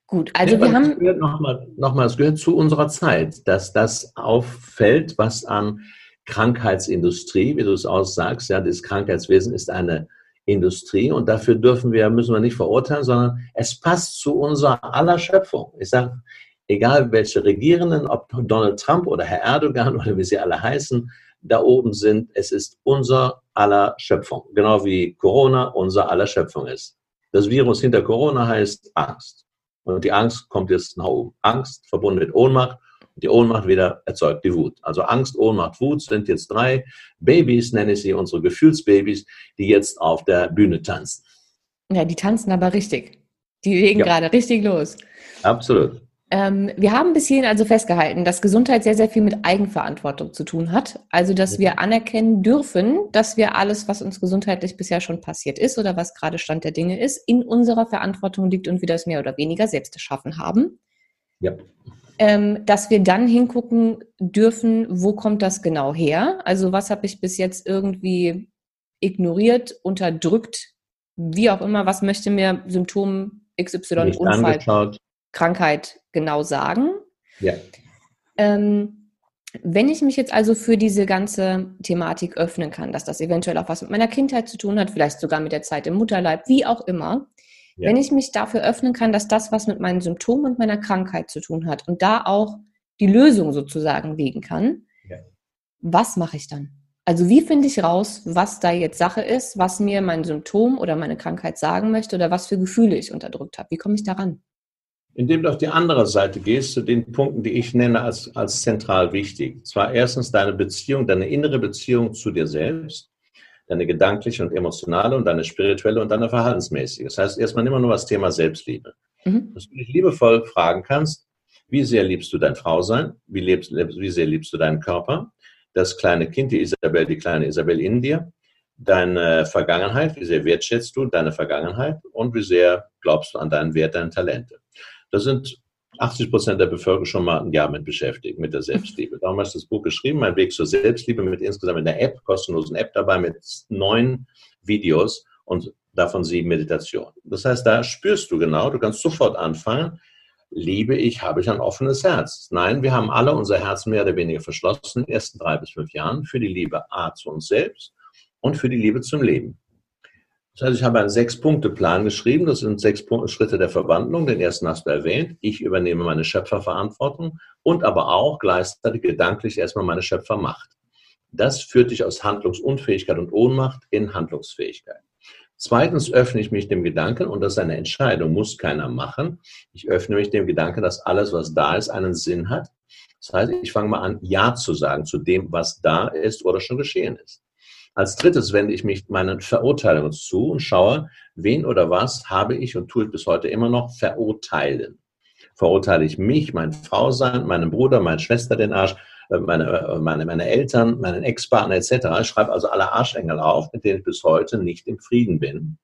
Gut, also ja, wir haben. Nochmal, noch mal, es gehört zu unserer Zeit, dass das auffällt, was an Krankheitsindustrie, wie du es auch sagst, ja, das Krankheitswesen ist eine Industrie und dafür dürfen wir, müssen wir nicht verurteilen, sondern es passt zu unserer aller Schöpfung. Ich sage, egal welche Regierenden, ob Donald Trump oder Herr Erdogan oder wie sie alle heißen, da oben sind, es ist unser aller Schöpfung. Genau wie Corona unser aller Schöpfung ist. Das Virus hinter Corona heißt Angst. Und die Angst kommt jetzt nach oben. Angst verbunden mit Ohnmacht. Die Ohnmacht wieder erzeugt die Wut. Also Angst, Ohnmacht, Wut sind jetzt drei Babys, nenne ich sie, unsere Gefühlsbabys, die jetzt auf der Bühne tanzen. Ja, die tanzen aber richtig. Die legen ja. gerade richtig los. Absolut. Ähm, wir haben bis hierhin also festgehalten, dass Gesundheit sehr, sehr viel mit Eigenverantwortung zu tun hat. Also, dass wir anerkennen dürfen, dass wir alles, was uns gesundheitlich bisher schon passiert ist oder was gerade Stand der Dinge ist, in unserer Verantwortung liegt und wir das mehr oder weniger selbst erschaffen haben. Ja. Ähm, dass wir dann hingucken dürfen, wo kommt das genau her? Also, was habe ich bis jetzt irgendwie ignoriert, unterdrückt, wie auch immer, was möchte mir Symptom XY, Nicht Unfall, angeschaut. Krankheit genau sagen. Ja. Ähm, wenn ich mich jetzt also für diese ganze Thematik öffnen kann, dass das eventuell auch was mit meiner Kindheit zu tun hat, vielleicht sogar mit der Zeit im Mutterleib, wie auch immer, ja. wenn ich mich dafür öffnen kann, dass das was mit meinen Symptomen und meiner Krankheit zu tun hat und da auch die Lösung sozusagen liegen kann, ja. was mache ich dann? Also wie finde ich raus, was da jetzt Sache ist, was mir mein Symptom oder meine Krankheit sagen möchte oder was für Gefühle ich unterdrückt habe? Wie komme ich daran? indem du auf die andere Seite gehst, zu den Punkten, die ich nenne als, als zentral wichtig. Zwar erstens deine Beziehung, deine innere Beziehung zu dir selbst, deine gedankliche und emotionale und deine spirituelle und deine verhaltensmäßige. Das heißt, erstmal immer nur das Thema Selbstliebe. Mhm. Dass du dich liebevoll fragen kannst, wie sehr liebst du dein Frausein? Wie, lebst, wie sehr liebst du deinen Körper? Das kleine Kind, die Isabel, die kleine Isabel in dir? Deine Vergangenheit, wie sehr wertschätzt du deine Vergangenheit? Und wie sehr glaubst du an deinen Wert, deine Talente? Da sind 80 Prozent der Bevölkerung schon mal ein Jahr mit beschäftigt, mit der Selbstliebe. Darum hast du das Buch geschrieben, Mein Weg zur Selbstliebe, mit insgesamt einer App, kostenlosen App dabei, mit neun Videos und davon sieben Meditationen. Das heißt, da spürst du genau, du kannst sofort anfangen, liebe ich, habe ich ein offenes Herz. Nein, wir haben alle unser Herz mehr oder weniger verschlossen in den ersten drei bis fünf Jahren für die Liebe A zu uns selbst und für die Liebe zum Leben. Das heißt, ich habe einen Sechs-Punkte-Plan geschrieben. Das sind sechs Schritte der Verwandlung. Den ersten hast du erwähnt. Ich übernehme meine Schöpferverantwortung und aber auch gleichzeitig gedanklich erstmal meine Schöpfermacht. Das führt dich aus Handlungsunfähigkeit und Ohnmacht in Handlungsfähigkeit. Zweitens öffne ich mich dem Gedanken, und das ist eine Entscheidung, muss keiner machen. Ich öffne mich dem Gedanken, dass alles, was da ist, einen Sinn hat. Das heißt, ich fange mal an, Ja zu sagen zu dem, was da ist oder schon geschehen ist. Als drittes wende ich mich meinen Verurteilungen zu und schaue, wen oder was habe ich und tue ich bis heute immer noch verurteilen. Verurteile ich mich, mein Frau sein, meinen Bruder, meine Schwester den Arsch, äh, meine, äh, meine, meine Eltern, meinen Ex-Partner etc. Ich schreibe also alle Arschengel auf, mit denen ich bis heute nicht im Frieden bin.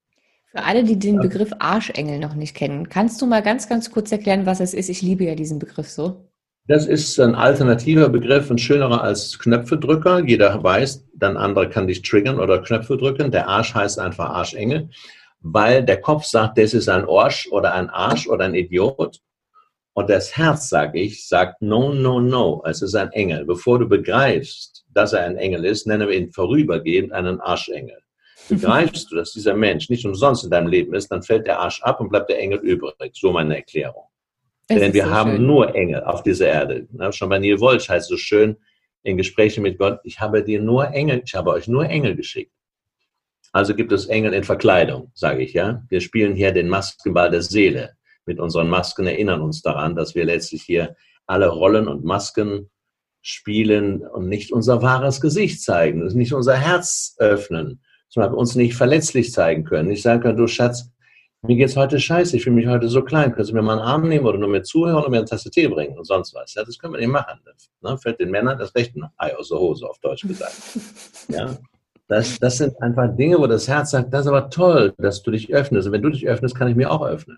Für alle, die den Begriff Arschengel noch nicht kennen, kannst du mal ganz, ganz kurz erklären, was es ist? Ich liebe ja diesen Begriff so. Das ist ein alternativer Begriff, ein schönerer als Knöpfedrücker. Jeder weiß, dann andere kann dich triggern oder Knöpfe drücken. Der Arsch heißt einfach Arschengel, weil der Kopf sagt, das ist ein Orsch oder ein Arsch oder ein Idiot. Und das Herz, sage ich, sagt no, no, no. Es ist ein Engel. Bevor du begreifst, dass er ein Engel ist, nennen wir ihn vorübergehend einen Arschengel. Begreifst du, dass dieser Mensch nicht umsonst in deinem Leben ist, dann fällt der Arsch ab und bleibt der Engel übrig. So meine Erklärung. Es Denn wir so haben schön. nur Engel auf dieser Erde. Na, schon bei Neil Wolch heißt es so schön in Gesprächen mit Gott, ich habe dir nur Engel, ich habe euch nur Engel geschickt. Also gibt es Engel in Verkleidung, sage ich, ja. Wir spielen hier den Maskenball der Seele. Mit unseren Masken erinnern uns daran, dass wir letztlich hier alle Rollen und Masken spielen und nicht unser wahres Gesicht zeigen, nicht unser Herz öffnen, zum Beispiel uns nicht verletzlich zeigen können. Nicht sagen können, du Schatz, mir geht's heute scheiße, ich fühle mich heute so klein, kannst du mir mal einen Arm nehmen oder nur mir zuhören oder mir eine Tasse Tee bringen und sonst was. Ja, das können wir nicht machen. Das, ne, fällt den Männern das rechte Ei aus der Hose, auf Deutsch gesagt. Ja, das, das sind einfach Dinge, wo das Herz sagt, das ist aber toll, dass du dich öffnest. Und wenn du dich öffnest, kann ich mir auch öffnen.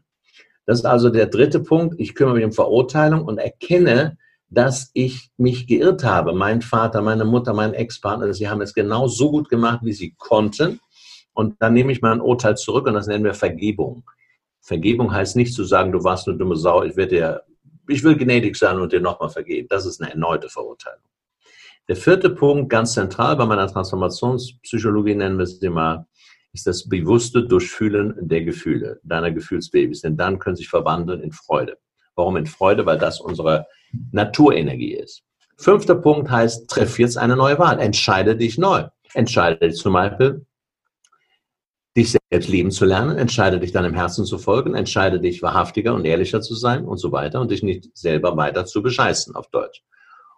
Das ist also der dritte Punkt. Ich kümmere mich um Verurteilung und erkenne, dass ich mich geirrt habe. Mein Vater, meine Mutter, mein Ex-Partner, sie haben es genau so gut gemacht, wie sie konnten. Und dann nehme ich mein Urteil zurück und das nennen wir Vergebung. Vergebung heißt nicht zu sagen, du warst eine dumme Sau, ich werde dir, ich will gnädig sein und dir nochmal vergeben. Das ist eine erneute Verurteilung. Der vierte Punkt, ganz zentral bei meiner Transformationspsychologie nennen wir es immer, ist das bewusste Durchfühlen der Gefühle, deiner Gefühlsbabys. Denn dann können sie sich verwandeln in Freude. Warum in Freude? Weil das unsere Naturenergie ist. Fünfter Punkt heißt, treff jetzt eine neue Wahl. Entscheide dich neu. Entscheide dich zum Beispiel, dich selbst lieben zu lernen. Entscheide dich deinem Herzen zu folgen. Entscheide dich, wahrhaftiger und ehrlicher zu sein und so weiter und dich nicht selber weiter zu bescheißen, auf Deutsch.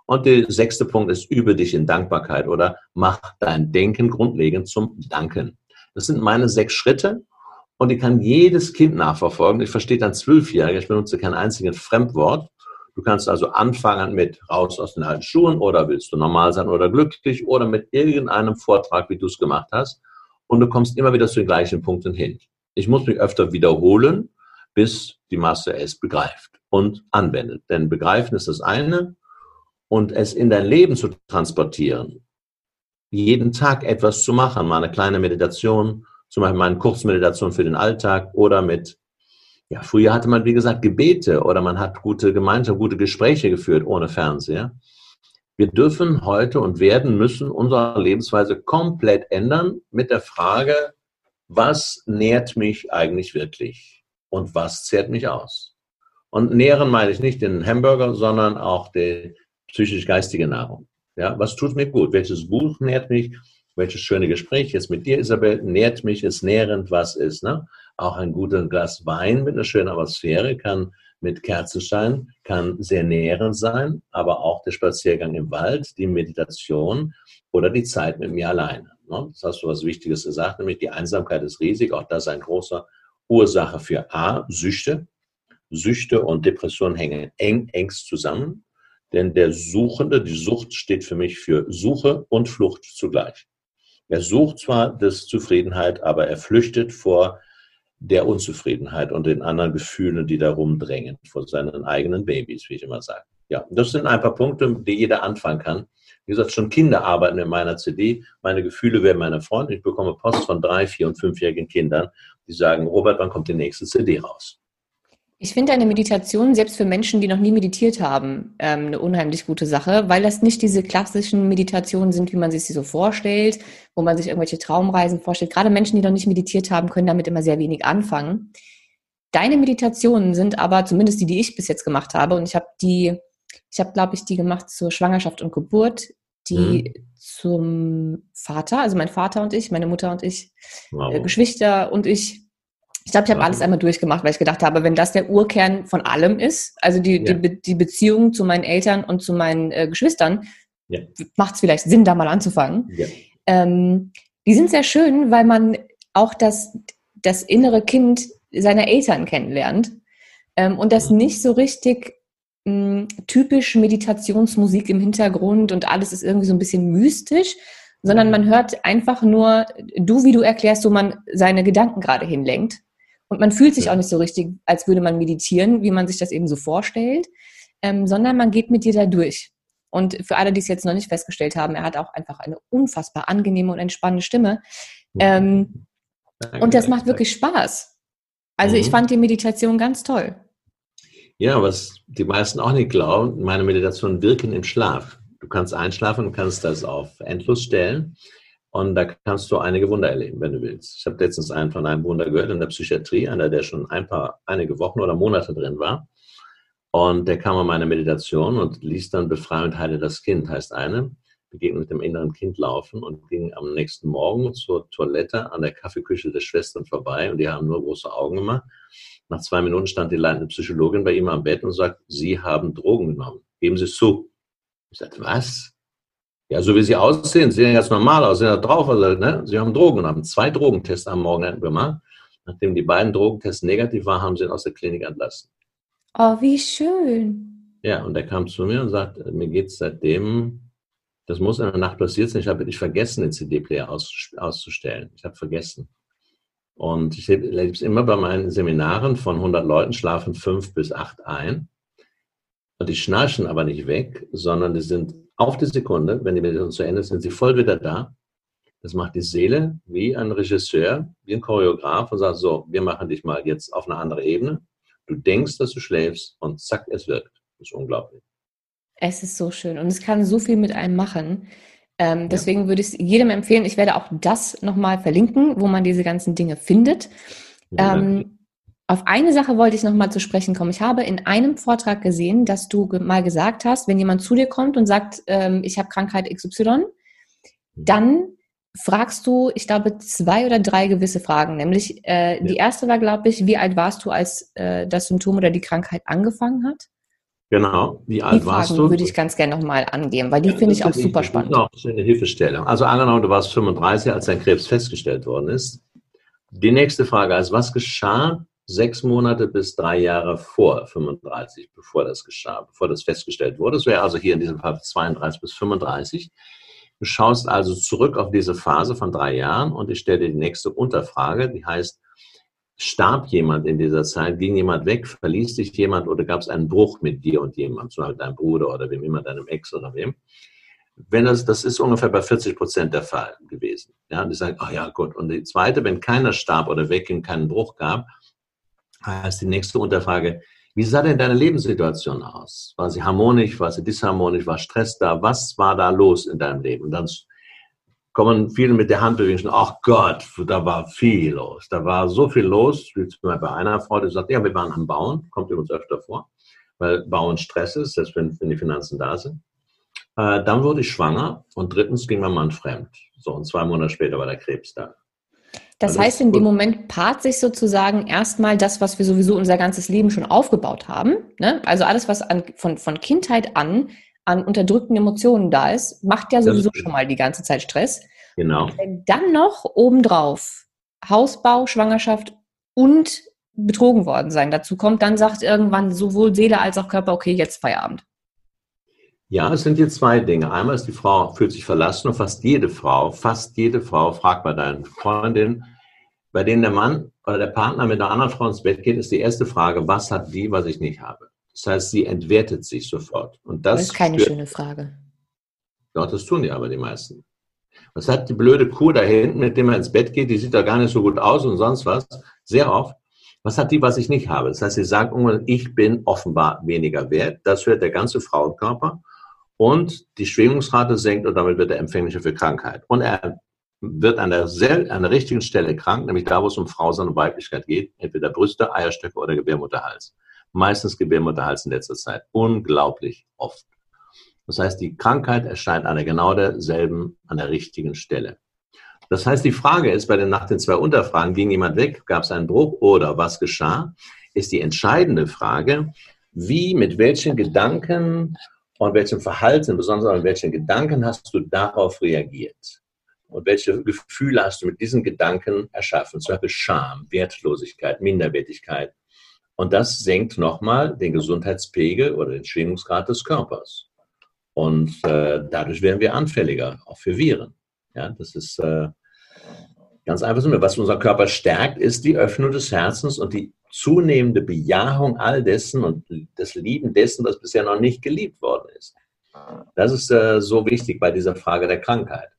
Und der sechste Punkt ist, übe dich in Dankbarkeit oder mach dein Denken grundlegend zum Danken. Das sind meine sechs Schritte und die kann jedes Kind nachverfolgen. Ich verstehe dann Zwölfjährige, ich benutze kein einziges Fremdwort. Du kannst also anfangen mit raus aus den alten Schuhen oder willst du normal sein oder glücklich oder mit irgendeinem Vortrag, wie du es gemacht hast. Und du kommst immer wieder zu den gleichen Punkten hin. Ich muss mich öfter wiederholen, bis die Masse es begreift und anwendet. Denn begreifen ist das eine und es in dein Leben zu transportieren, jeden Tag etwas zu machen, mal eine kleine Meditation, zum Beispiel mal eine Kurzmeditation für den Alltag oder mit ja, früher hatte man, wie gesagt, Gebete oder man hat gute Gemeinschaft, gute Gespräche geführt ohne Fernseher. Wir dürfen heute und werden müssen unsere Lebensweise komplett ändern mit der Frage, was nährt mich eigentlich wirklich und was zehrt mich aus? Und nähren meine ich nicht den Hamburger, sondern auch die psychisch-geistige Nahrung. Ja, was tut mir gut? Welches Buch nährt mich? Welches schöne Gespräch jetzt mit dir, Isabel, nährt mich, ist nährend, was ist, ne? Auch ein gutes Glas Wein mit einer schönen Atmosphäre kann mit Kerzenstein, kann sehr nährend sein, aber auch der Spaziergang im Wald, die Meditation oder die Zeit mit mir alleine. Ne? Das hast du was Wichtiges gesagt, nämlich die Einsamkeit ist riesig. Auch das ist ein großer Ursache für A, Süchte. Süchte und Depression hängen eng, engst zusammen. Denn der Suchende, die Sucht steht für mich für Suche und Flucht zugleich. Er sucht zwar das Zufriedenheit, aber er flüchtet vor der Unzufriedenheit und den anderen Gefühlen, die da rumdrängen, vor seinen eigenen Babys, wie ich immer sage. Ja, das sind ein paar Punkte, die jeder anfangen kann. Wie gesagt, schon Kinder arbeiten in meiner CD. Meine Gefühle werden meine Freunde. Ich bekomme Post von drei, vier und fünfjährigen Kindern, die sagen, Robert, wann kommt die nächste CD raus? Ich finde eine Meditation, selbst für Menschen, die noch nie meditiert haben, ähm, eine unheimlich gute Sache, weil das nicht diese klassischen Meditationen sind, wie man sich sie so vorstellt, wo man sich irgendwelche Traumreisen vorstellt. Gerade Menschen, die noch nicht meditiert haben, können damit immer sehr wenig anfangen. Deine Meditationen sind aber, zumindest die, die ich bis jetzt gemacht habe, und ich habe die, ich habe, glaube ich, die gemacht zur Schwangerschaft und Geburt, die mhm. zum Vater, also mein Vater und ich, meine Mutter und ich, wow. äh, Geschwister und ich, ich glaube, ich habe alles einmal durchgemacht, weil ich gedacht habe, wenn das der Urkern von allem ist, also die, ja. die, die Beziehung zu meinen Eltern und zu meinen äh, Geschwistern, ja. macht es vielleicht Sinn, da mal anzufangen. Ja. Ähm, die sind sehr schön, weil man auch das, das innere Kind seiner Eltern kennenlernt ähm, und das mhm. nicht so richtig mh, typisch Meditationsmusik im Hintergrund und alles ist irgendwie so ein bisschen mystisch, sondern man hört einfach nur du, wie du erklärst, wo man seine Gedanken gerade hinlenkt. Und man fühlt sich auch nicht so richtig, als würde man meditieren, wie man sich das eben so vorstellt, ähm, sondern man geht mit dir da durch. Und für alle, die es jetzt noch nicht festgestellt haben, er hat auch einfach eine unfassbar angenehme und entspannende Stimme. Ähm, und das macht wirklich Spaß. Also mhm. ich fand die Meditation ganz toll. Ja, was die meisten auch nicht glauben, meine Meditationen wirken im Schlaf. Du kannst einschlafen und kannst das auf endlos stellen. Und da kannst du einige Wunder erleben, wenn du willst. Ich habe letztens einen von einem Wunder gehört in der Psychiatrie, einer, der schon ein paar, einige Wochen oder Monate drin war. Und der kam an meine Meditation und ließ dann Befreien und Heile das Kind, heißt eine, begegnet mit dem inneren Kind laufen und ging am nächsten Morgen zur Toilette an der Kaffeeküche der Schwestern vorbei und die haben nur große Augen gemacht. Nach zwei Minuten stand die leitende Psychologin bei ihm am Bett und sagt, Sie haben Drogen genommen. Geben Sie es zu. Ich sagte, was? Ja, so wie Sie aussehen, Sie sehen ganz normal aus, Sie sind da drauf, also, ne? Sie haben Drogen, haben zwei Drogentests am Morgen gemacht. Nachdem die beiden Drogentests negativ waren, haben Sie ihn aus der Klinik entlassen. Oh, wie schön. Ja, und er kam zu mir und sagt, mir geht es seitdem, das muss in der Nacht passiert sein, ich habe nicht vergessen, den CD-Player aus, auszustellen. Ich habe vergessen. Und ich erlebe es immer bei meinen Seminaren, von 100 Leuten schlafen fünf bis acht ein. Und die schnarchen aber nicht weg, sondern die sind auf die Sekunde, wenn die Meditation zu Ende ist, sind sie voll wieder da. Das macht die Seele wie ein Regisseur, wie ein Choreograf und sagt so, wir machen dich mal jetzt auf eine andere Ebene. Du denkst, dass du schläfst und zack, es wirkt. Das ist unglaublich. Es ist so schön und es kann so viel mit einem machen. Ähm, deswegen ja. würde ich es jedem empfehlen. Ich werde auch das nochmal verlinken, wo man diese ganzen Dinge findet. Ja, ähm, auf eine Sache wollte ich nochmal zu sprechen kommen. Ich habe in einem Vortrag gesehen, dass du mal gesagt hast, wenn jemand zu dir kommt und sagt, ähm, ich habe Krankheit XY, mhm. dann fragst du, ich glaube, zwei oder drei gewisse Fragen. Nämlich äh, ja. die erste war, glaube ich, wie alt warst du, als äh, das Symptom oder die Krankheit angefangen hat? Genau, wie alt die warst Fragen du? würde ich ganz gerne nochmal angeben, weil die ja, finde ich auch super spannend. Auch eine Hilfestellung. Also angenommen, du warst 35, als dein Krebs festgestellt worden ist. Die nächste Frage ist, was geschah sechs Monate bis drei Jahre vor 35, bevor das geschah, bevor das festgestellt wurde? Das wäre also hier in diesem Fall 32 bis 35. Du schaust also zurück auf diese Phase von drei Jahren und ich stelle dir die nächste Unterfrage, die heißt, starb jemand in dieser Zeit, ging jemand weg, verließ dich jemand oder gab es einen Bruch mit dir und jemandem, zum Beispiel deinem Bruder oder wem immer, deinem Ex oder wem? Wenn das, das ist ungefähr bei 40 Prozent der Fall gewesen. Ja, die sagen, ach ja, gut. Und die zweite, wenn keiner starb oder wegging, keinen Bruch gab, heißt die nächste Unterfrage, wie sah denn deine Lebenssituation aus? War sie harmonisch, war sie disharmonisch, war Stress da? Was war da los in deinem Leben? Und dann kommen viele mit der Handbewegung, ach Gott, da war viel los. Da war so viel los, wie zum Beispiel bei einer Frau, die sagt, ja, wir waren am Bauen, kommt übrigens öfter vor, weil Bauen Stress ist, selbst wenn, wenn die Finanzen da sind. Äh, dann wurde ich schwanger und drittens ging mein Mann fremd. So, und zwei Monate später war der Krebs da. Das also heißt, in dem Moment paart sich sozusagen erstmal das, was wir sowieso unser ganzes Leben schon aufgebaut haben. Ne? Also alles, was an, von, von Kindheit an an unterdrückten Emotionen da ist, macht ja sowieso schon mal die ganze Zeit Stress. Genau. Und wenn dann noch obendrauf Hausbau, Schwangerschaft und betrogen worden sein dazu kommt, dann sagt irgendwann sowohl Seele als auch Körper, okay, jetzt Feierabend. Ja, es sind hier zwei Dinge. Einmal ist die Frau fühlt sich verlassen und fast jede Frau, fast jede Frau fragt bei deinen Freundinnen, bei denen der Mann oder der Partner mit einer anderen Frau ins Bett geht, ist die erste Frage, was hat die, was ich nicht habe? Das heißt, sie entwertet sich sofort. Und das, das ist keine schöne Frage. Doch, das tun die aber die meisten. Was hat die blöde Kuh da hinten, mit dem man ins Bett geht, die sieht da gar nicht so gut aus und sonst was, sehr oft. Was hat die, was ich nicht habe? Das heißt, sie sagt irgendwann, ich bin offenbar weniger wert. Das hört der ganze Frauenkörper. Und die Schwingungsrate senkt und damit wird er empfänglicher für Krankheit. Und er wird an der, sehr, an der richtigen Stelle krank, nämlich da, wo es um Frau und Weiblichkeit geht, entweder Brüste, Eierstöcke oder Gebärmutterhals meistens Gebärmutterhals in letzter Zeit. Unglaublich oft. Das heißt, die Krankheit erscheint an der genau derselben, an der richtigen Stelle. Das heißt, die Frage ist bei den nach den zwei Unterfragen, ging jemand weg, gab es einen Bruch oder was geschah, ist die entscheidende Frage, wie, mit welchen Gedanken und welchem Verhalten, besonders mit welchen Gedanken hast du darauf reagiert? Und welche Gefühle hast du mit diesen Gedanken erschaffen? Zum Beispiel Scham, Wertlosigkeit, Minderwertigkeit, Und das senkt nochmal den Gesundheitspegel oder den Schwingungsgrad des Körpers. Und äh, dadurch werden wir anfälliger, auch für Viren. Ja, das ist äh, ganz einfach so. Was unser Körper stärkt, ist die Öffnung des Herzens und die zunehmende Bejahung all dessen und das Lieben dessen, was bisher noch nicht geliebt worden ist. Das ist äh, so wichtig bei dieser Frage der Krankheit.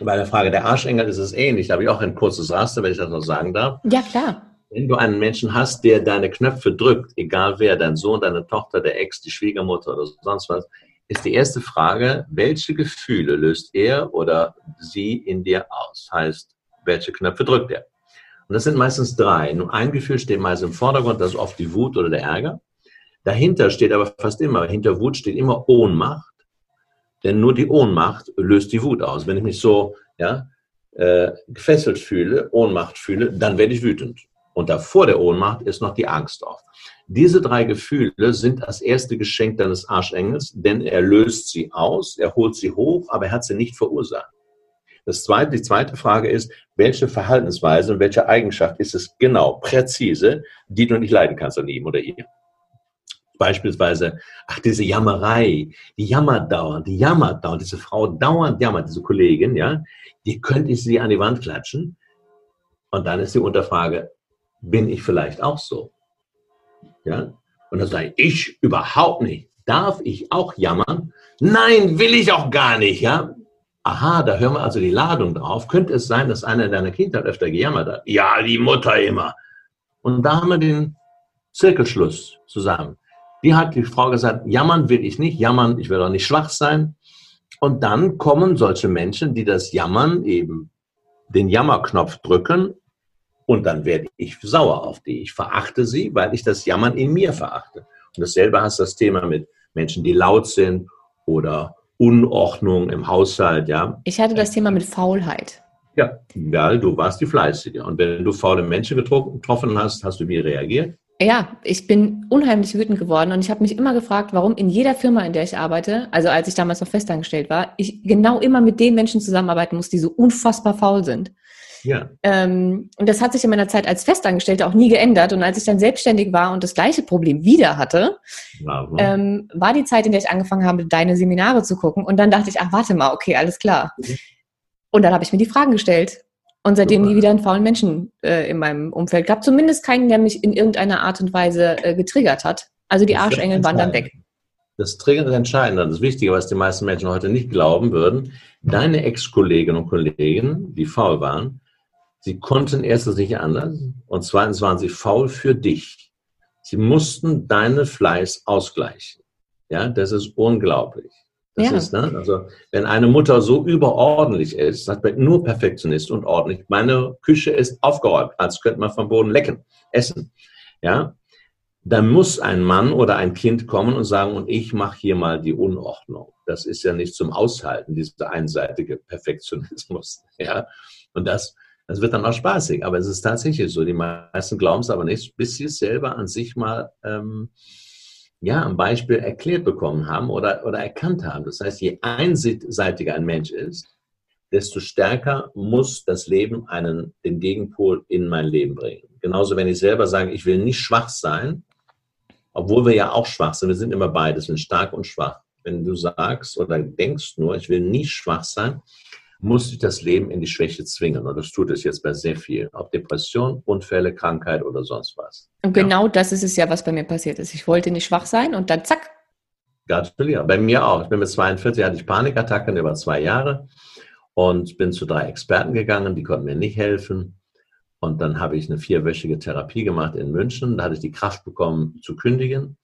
Bei der Frage der Arschengel ist es ähnlich. Da habe ich auch ein kurzes Raster, wenn ich das noch sagen darf. Ja, klar. Wenn du einen Menschen hast, der deine Knöpfe drückt, egal wer, dein Sohn, deine Tochter, der Ex, die Schwiegermutter oder sonst was, ist die erste Frage, welche Gefühle löst er oder sie in dir aus? Heißt, welche Knöpfe drückt er? Und das sind meistens drei. Nur ein Gefühl steht meist im Vordergrund, das ist oft die Wut oder der Ärger. Dahinter steht aber fast immer, hinter Wut steht immer Ohnmacht. Denn nur die Ohnmacht löst die Wut aus. Wenn ich mich so ja, äh, gefesselt fühle, Ohnmacht fühle, dann werde ich wütend. Und davor der Ohnmacht ist noch die Angst oft. Diese drei Gefühle sind das erste Geschenk deines Arschengels, denn er löst sie aus, er holt sie hoch, aber er hat sie nicht verursacht. Das zweite, die zweite Frage ist, welche Verhaltensweise und welche Eigenschaft ist es genau, präzise, die du nicht leiden kannst an ihm oder ihr? Beispielsweise, ach, diese Jammerei, die jammert dauernd, die jammert dauernd, diese Frau dauernd jammert, diese Kollegin, ja, die könnte ich sie an die Wand klatschen. Und dann ist die Unterfrage, bin ich vielleicht auch so? Ja? Und dann sage ich, ich überhaupt nicht. Darf ich auch jammern? Nein, will ich auch gar nicht, ja? Aha, da hören wir also die Ladung drauf. Könnte es sein, dass einer in deiner Kindheit öfter gejammert hat? Ja, die Mutter immer. Und da haben wir den Zirkelschluss zusammen. Die hat die Frau gesagt, jammern will ich nicht, jammern, ich will auch nicht schwach sein. Und dann kommen solche Menschen, die das Jammern eben den Jammerknopf drücken und dann werde ich sauer auf die. Ich verachte sie, weil ich das Jammern in mir verachte. Und dasselbe hast das Thema mit Menschen, die laut sind oder Unordnung im Haushalt, ja. Ich hatte das Thema mit Faulheit. Ja, weil du warst die Fleißige. Und wenn du faule Menschen getroffen hast, hast du wie reagiert? Ja, ich bin unheimlich wütend geworden und ich habe mich immer gefragt, warum in jeder Firma, in der ich arbeite, also als ich damals noch festangestellt war, ich genau immer mit den Menschen zusammenarbeiten muss, die so unfassbar faul sind. Ja. Ähm, und das hat sich in meiner Zeit als Festangestellte auch nie geändert. Und als ich dann selbstständig war und das gleiche Problem wieder hatte, ähm, war die Zeit, in der ich angefangen habe, deine Seminare zu gucken. Und dann dachte ich, ach, warte mal, okay, alles klar. Mhm. Und dann habe ich mir die Fragen gestellt. Und seitdem nie wieder einen faulen Menschen äh, in meinem Umfeld gab. Zumindest keinen, der mich in irgendeiner Art und Weise äh, getriggert hat. Also die Arschengel waren dann weg. Das Triggern ist entscheidend. Das Wichtige, was die meisten Menschen heute nicht glauben würden, deine Ex-Kolleginnen und Kollegen, die faul waren, sie konnten erstens nicht anders und zweitens waren sie faul für dich. Sie mussten deinen Fleiß ausgleichen. Ja, das ist unglaublich. Das ja. ist, ne? Also, wenn eine Mutter so überordentlich ist, sagt man nur Perfektionist und ordentlich. Meine Küche ist aufgeräumt, als könnte man vom Boden lecken, essen. Ja, dann muss ein Mann oder ein Kind kommen und sagen, und ich mache hier mal die Unordnung. Das ist ja nicht zum Aushalten, dieser einseitige Perfektionismus. Ja, und das, das wird dann auch spaßig. Aber es ist tatsächlich so. Die meisten glauben es aber nicht, bis sie es selber an sich mal ähm, ja, am Beispiel erklärt bekommen haben oder, oder erkannt haben. Das heißt, je einseitiger ein Mensch ist, desto stärker muss das Leben einen, den Gegenpol in mein Leben bringen. Genauso, wenn ich selber sage, ich will nicht schwach sein, obwohl wir ja auch schwach sind, wir sind immer beides, wir sind stark und schwach. Wenn du sagst oder denkst nur, ich will nicht schwach sein, muss sich das Leben in die Schwäche zwingen. Und das tut es jetzt bei sehr vielen. Ob Depression, Unfälle, Krankheit oder sonst was. Und genau ja. das ist es ja, was bei mir passiert ist. Ich wollte nicht schwach sein und dann zack. Gratuliere. Bei mir auch. Ich bin mit 42, hatte ich Panikattacken über zwei Jahre und bin zu drei Experten gegangen, die konnten mir nicht helfen. Und dann habe ich eine vierwöchige Therapie gemacht in München. Da hatte ich die Kraft bekommen zu kündigen.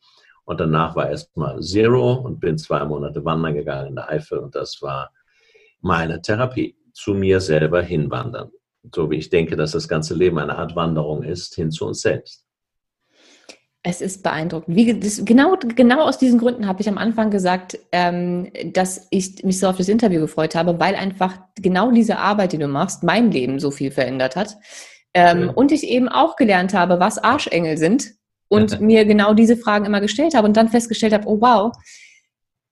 Und danach war erstmal Zero und bin zwei Monate wandern gegangen in der Eifel. Und das war meine Therapie, zu mir selber hinwandern. So wie ich denke, dass das ganze Leben eine Art Wanderung ist, hin zu uns selbst. Es ist beeindruckend. Wie, das, genau, genau aus diesen Gründen habe ich am Anfang gesagt, ähm, dass ich mich so auf das Interview gefreut habe, weil einfach genau diese Arbeit, die du machst, mein Leben so viel verändert hat. Ähm, ja. Und ich eben auch gelernt habe, was Arschengel sind und mir genau diese Fragen immer gestellt habe und dann festgestellt habe, oh wow,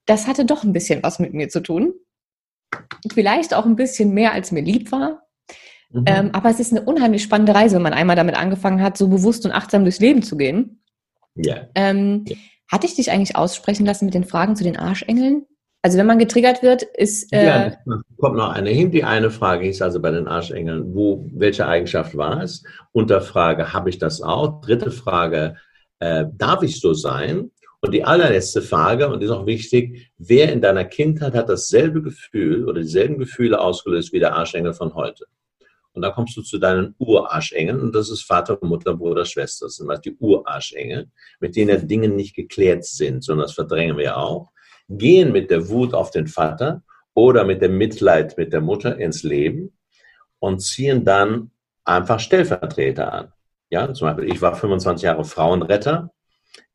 das hatte doch ein bisschen was mit mir zu tun vielleicht auch ein bisschen mehr, als mir lieb war. Mhm. Ähm, aber es ist eine unheimlich spannende Reise, wenn man einmal damit angefangen hat, so bewusst und achtsam durchs Leben zu gehen. Ja. Ähm, ja. Hatte ich dich eigentlich aussprechen lassen mit den Fragen zu den Arschengeln? Also wenn man getriggert wird, ist... Äh ja, kommt noch eine hin. Die eine Frage ist also bei den Arschengeln, wo, welche Eigenschaft war es? Unter Frage, habe ich das auch? Dritte Frage, äh, darf ich so sein? Und die allerletzte Frage, und die ist auch wichtig, wer in deiner Kindheit hat dasselbe Gefühl oder dieselben Gefühle ausgelöst wie der Arschengel von heute? Und dann kommst du zu deinen Urarschengeln und das ist Vater, Mutter, Bruder, Schwester. Das sind halt die Urarschengel, mit denen ja Dinge nicht geklärt sind, sondern das verdrängen wir auch gehen mit der Wut auf den Vater oder mit dem Mitleid mit der Mutter ins Leben und ziehen dann einfach Stellvertreter an. Ja, zum Beispiel, ich war 25 Jahre Frauenretter.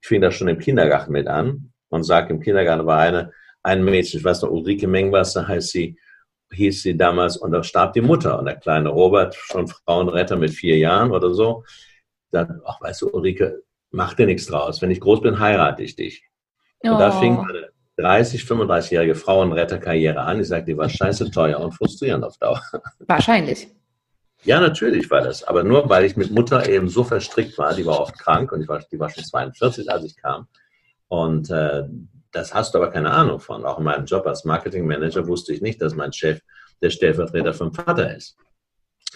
Ich fing das schon im Kindergarten mit an und sage, im Kindergarten war eine, ein Mädchen, ich weiß noch, Ulrike Mengwasser heißt sie, hieß sie damals, und da starb die Mutter. Und der kleine Robert, schon Frauenretter mit vier Jahren oder so, sagt, ach, weißt du, Ulrike, mach dir nichts draus. Wenn ich groß bin, heirate ich dich. Und oh. da fing meine 30, 35-jährige Frauenretterkarriere an. Ich sage, die war scheiße teuer und frustrierend auf Dauer. Wahrscheinlich. Ja, natürlich war das. Aber nur, weil ich mit Mutter eben so verstrickt war, die war oft krank und ich war, die war schon 42, als ich kam. Und äh, das hast du aber keine Ahnung von. Auch in meinem Job als Marketingmanager wusste ich nicht, dass mein Chef der Stellvertreter vom Vater ist.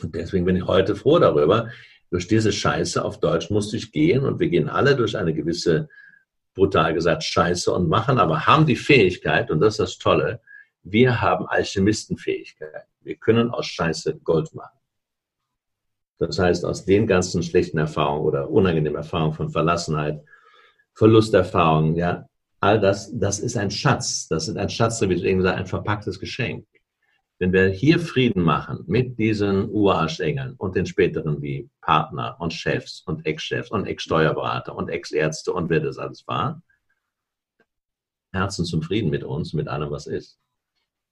Und deswegen bin ich heute froh darüber. Durch diese Scheiße auf Deutsch musste ich gehen und wir gehen alle durch eine gewisse brutal gesagt, scheiße und machen, aber haben die Fähigkeit, und das ist das Tolle, wir haben Alchemistenfähigkeit. Wir können aus Scheiße Gold machen. Das heißt, aus den ganzen schlechten Erfahrungen oder unangenehmen Erfahrungen von Verlassenheit, Verlusterfahrungen, ja, all das, das ist ein Schatz. Das ist ein Schatz, wie ich eben gesagt, ein verpacktes Geschenk. Wenn wir hier Frieden machen mit diesen Urarschengeln und den späteren wie Partner und Chefs und Ex-Chefs und Ex-Steuerberater und Ex-Ärzte und wer das alles war, Herzen zum Frieden mit uns, mit allem, was ist.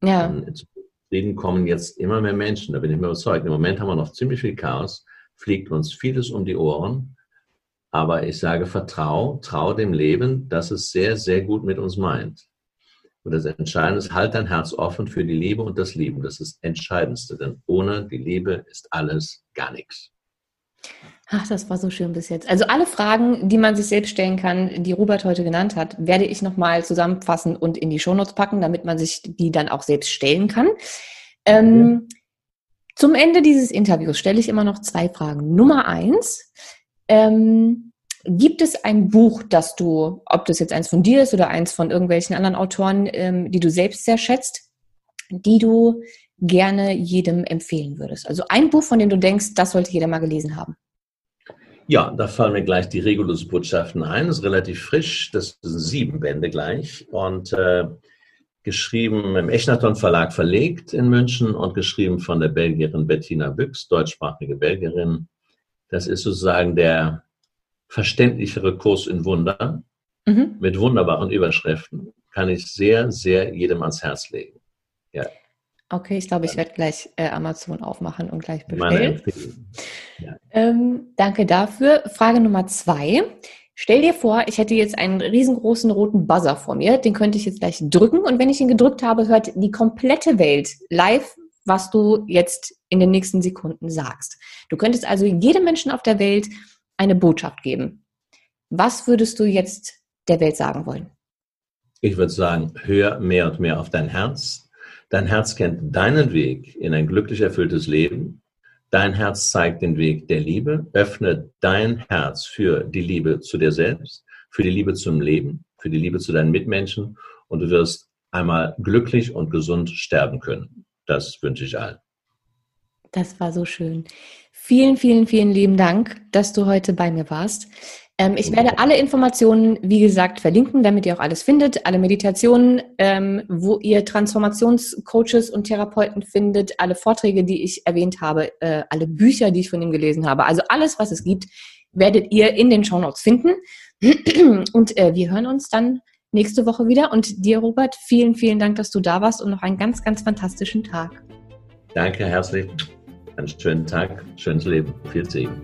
Ja. Und Frieden kommen jetzt immer mehr Menschen, da bin ich mir überzeugt. Im Moment haben wir noch ziemlich viel Chaos, fliegt uns vieles um die Ohren, aber ich sage, vertrau, trau dem Leben, dass es sehr, sehr gut mit uns meint. Und das Entscheidende ist, halt dein Herz offen für die Liebe und das Lieben. Das ist das Entscheidendste, denn ohne die Liebe ist alles gar nichts. Ach, das war so schön bis jetzt. Also alle Fragen, die man sich selbst stellen kann, die Robert heute genannt hat, werde ich nochmal zusammenfassen und in die Shownotes packen, damit man sich die dann auch selbst stellen kann. Ähm, ja. Zum Ende dieses Interviews stelle ich immer noch zwei Fragen. Nummer eins, ähm, Gibt es ein Buch, das du, ob das jetzt eins von dir ist oder eins von irgendwelchen anderen Autoren, ähm, die du selbst sehr schätzt, die du gerne jedem empfehlen würdest? Also ein Buch, von dem du denkst, das sollte jeder mal gelesen haben. Ja, da fallen mir gleich die Regulus-Botschaften ein. Das ist relativ frisch. Das sind sieben Bände gleich. Und äh, geschrieben im Echnaton Verlag verlegt in München und geschrieben von der Belgierin Bettina Büchs, deutschsprachige Belgierin. Das ist sozusagen der verständlichere Kurs in Wunder mhm. mit wunderbaren Überschriften kann ich sehr, sehr jedem ans Herz legen. Okay, ich glaube, ich werde gleich äh, Amazon aufmachen und gleich bestellen. Ja. Ähm, danke dafür. Frage Nummer zwei. Stell dir vor, ich hätte jetzt einen riesengroßen roten Buzzer vor mir. Den könnte ich jetzt gleich drücken. Und wenn ich ihn gedrückt habe, hört die komplette Welt live, was du jetzt in den nächsten Sekunden sagst. Du könntest also jedem Menschen auf der Welt eine Botschaft geben. Was würdest du jetzt der Welt sagen wollen? Ich würde sagen, hör mehr und mehr auf dein Herz. Dein Herz kennt deinen Weg in ein glücklich erfülltes Leben. Dein Herz zeigt den Weg der Liebe. Öffne dein Herz für die Liebe zu dir selbst, für die Liebe zum Leben, für die Liebe zu deinen Mitmenschen und du wirst einmal glücklich und gesund sterben können. Das wünsche ich allen. Das war so schön. Vielen, vielen, vielen lieben Dank, dass du heute bei mir warst. Ähm, ich werde alle Informationen, wie gesagt, verlinken, damit ihr auch alles findet, alle Meditationen, ähm, wo ihr Transformationscoaches und Therapeuten findet, alle Vorträge, die ich erwähnt habe, äh, alle Bücher, die ich von ihm gelesen habe. Also alles, was es gibt, werdet ihr in den Show Notes finden. Und äh, wir hören uns dann nächste Woche wieder. Und dir, Robert, vielen, vielen Dank, dass du da warst und noch einen ganz, ganz fantastischen Tag. Danke herzlich. Einen schönen Tag, schönes Leben. Viel Segen.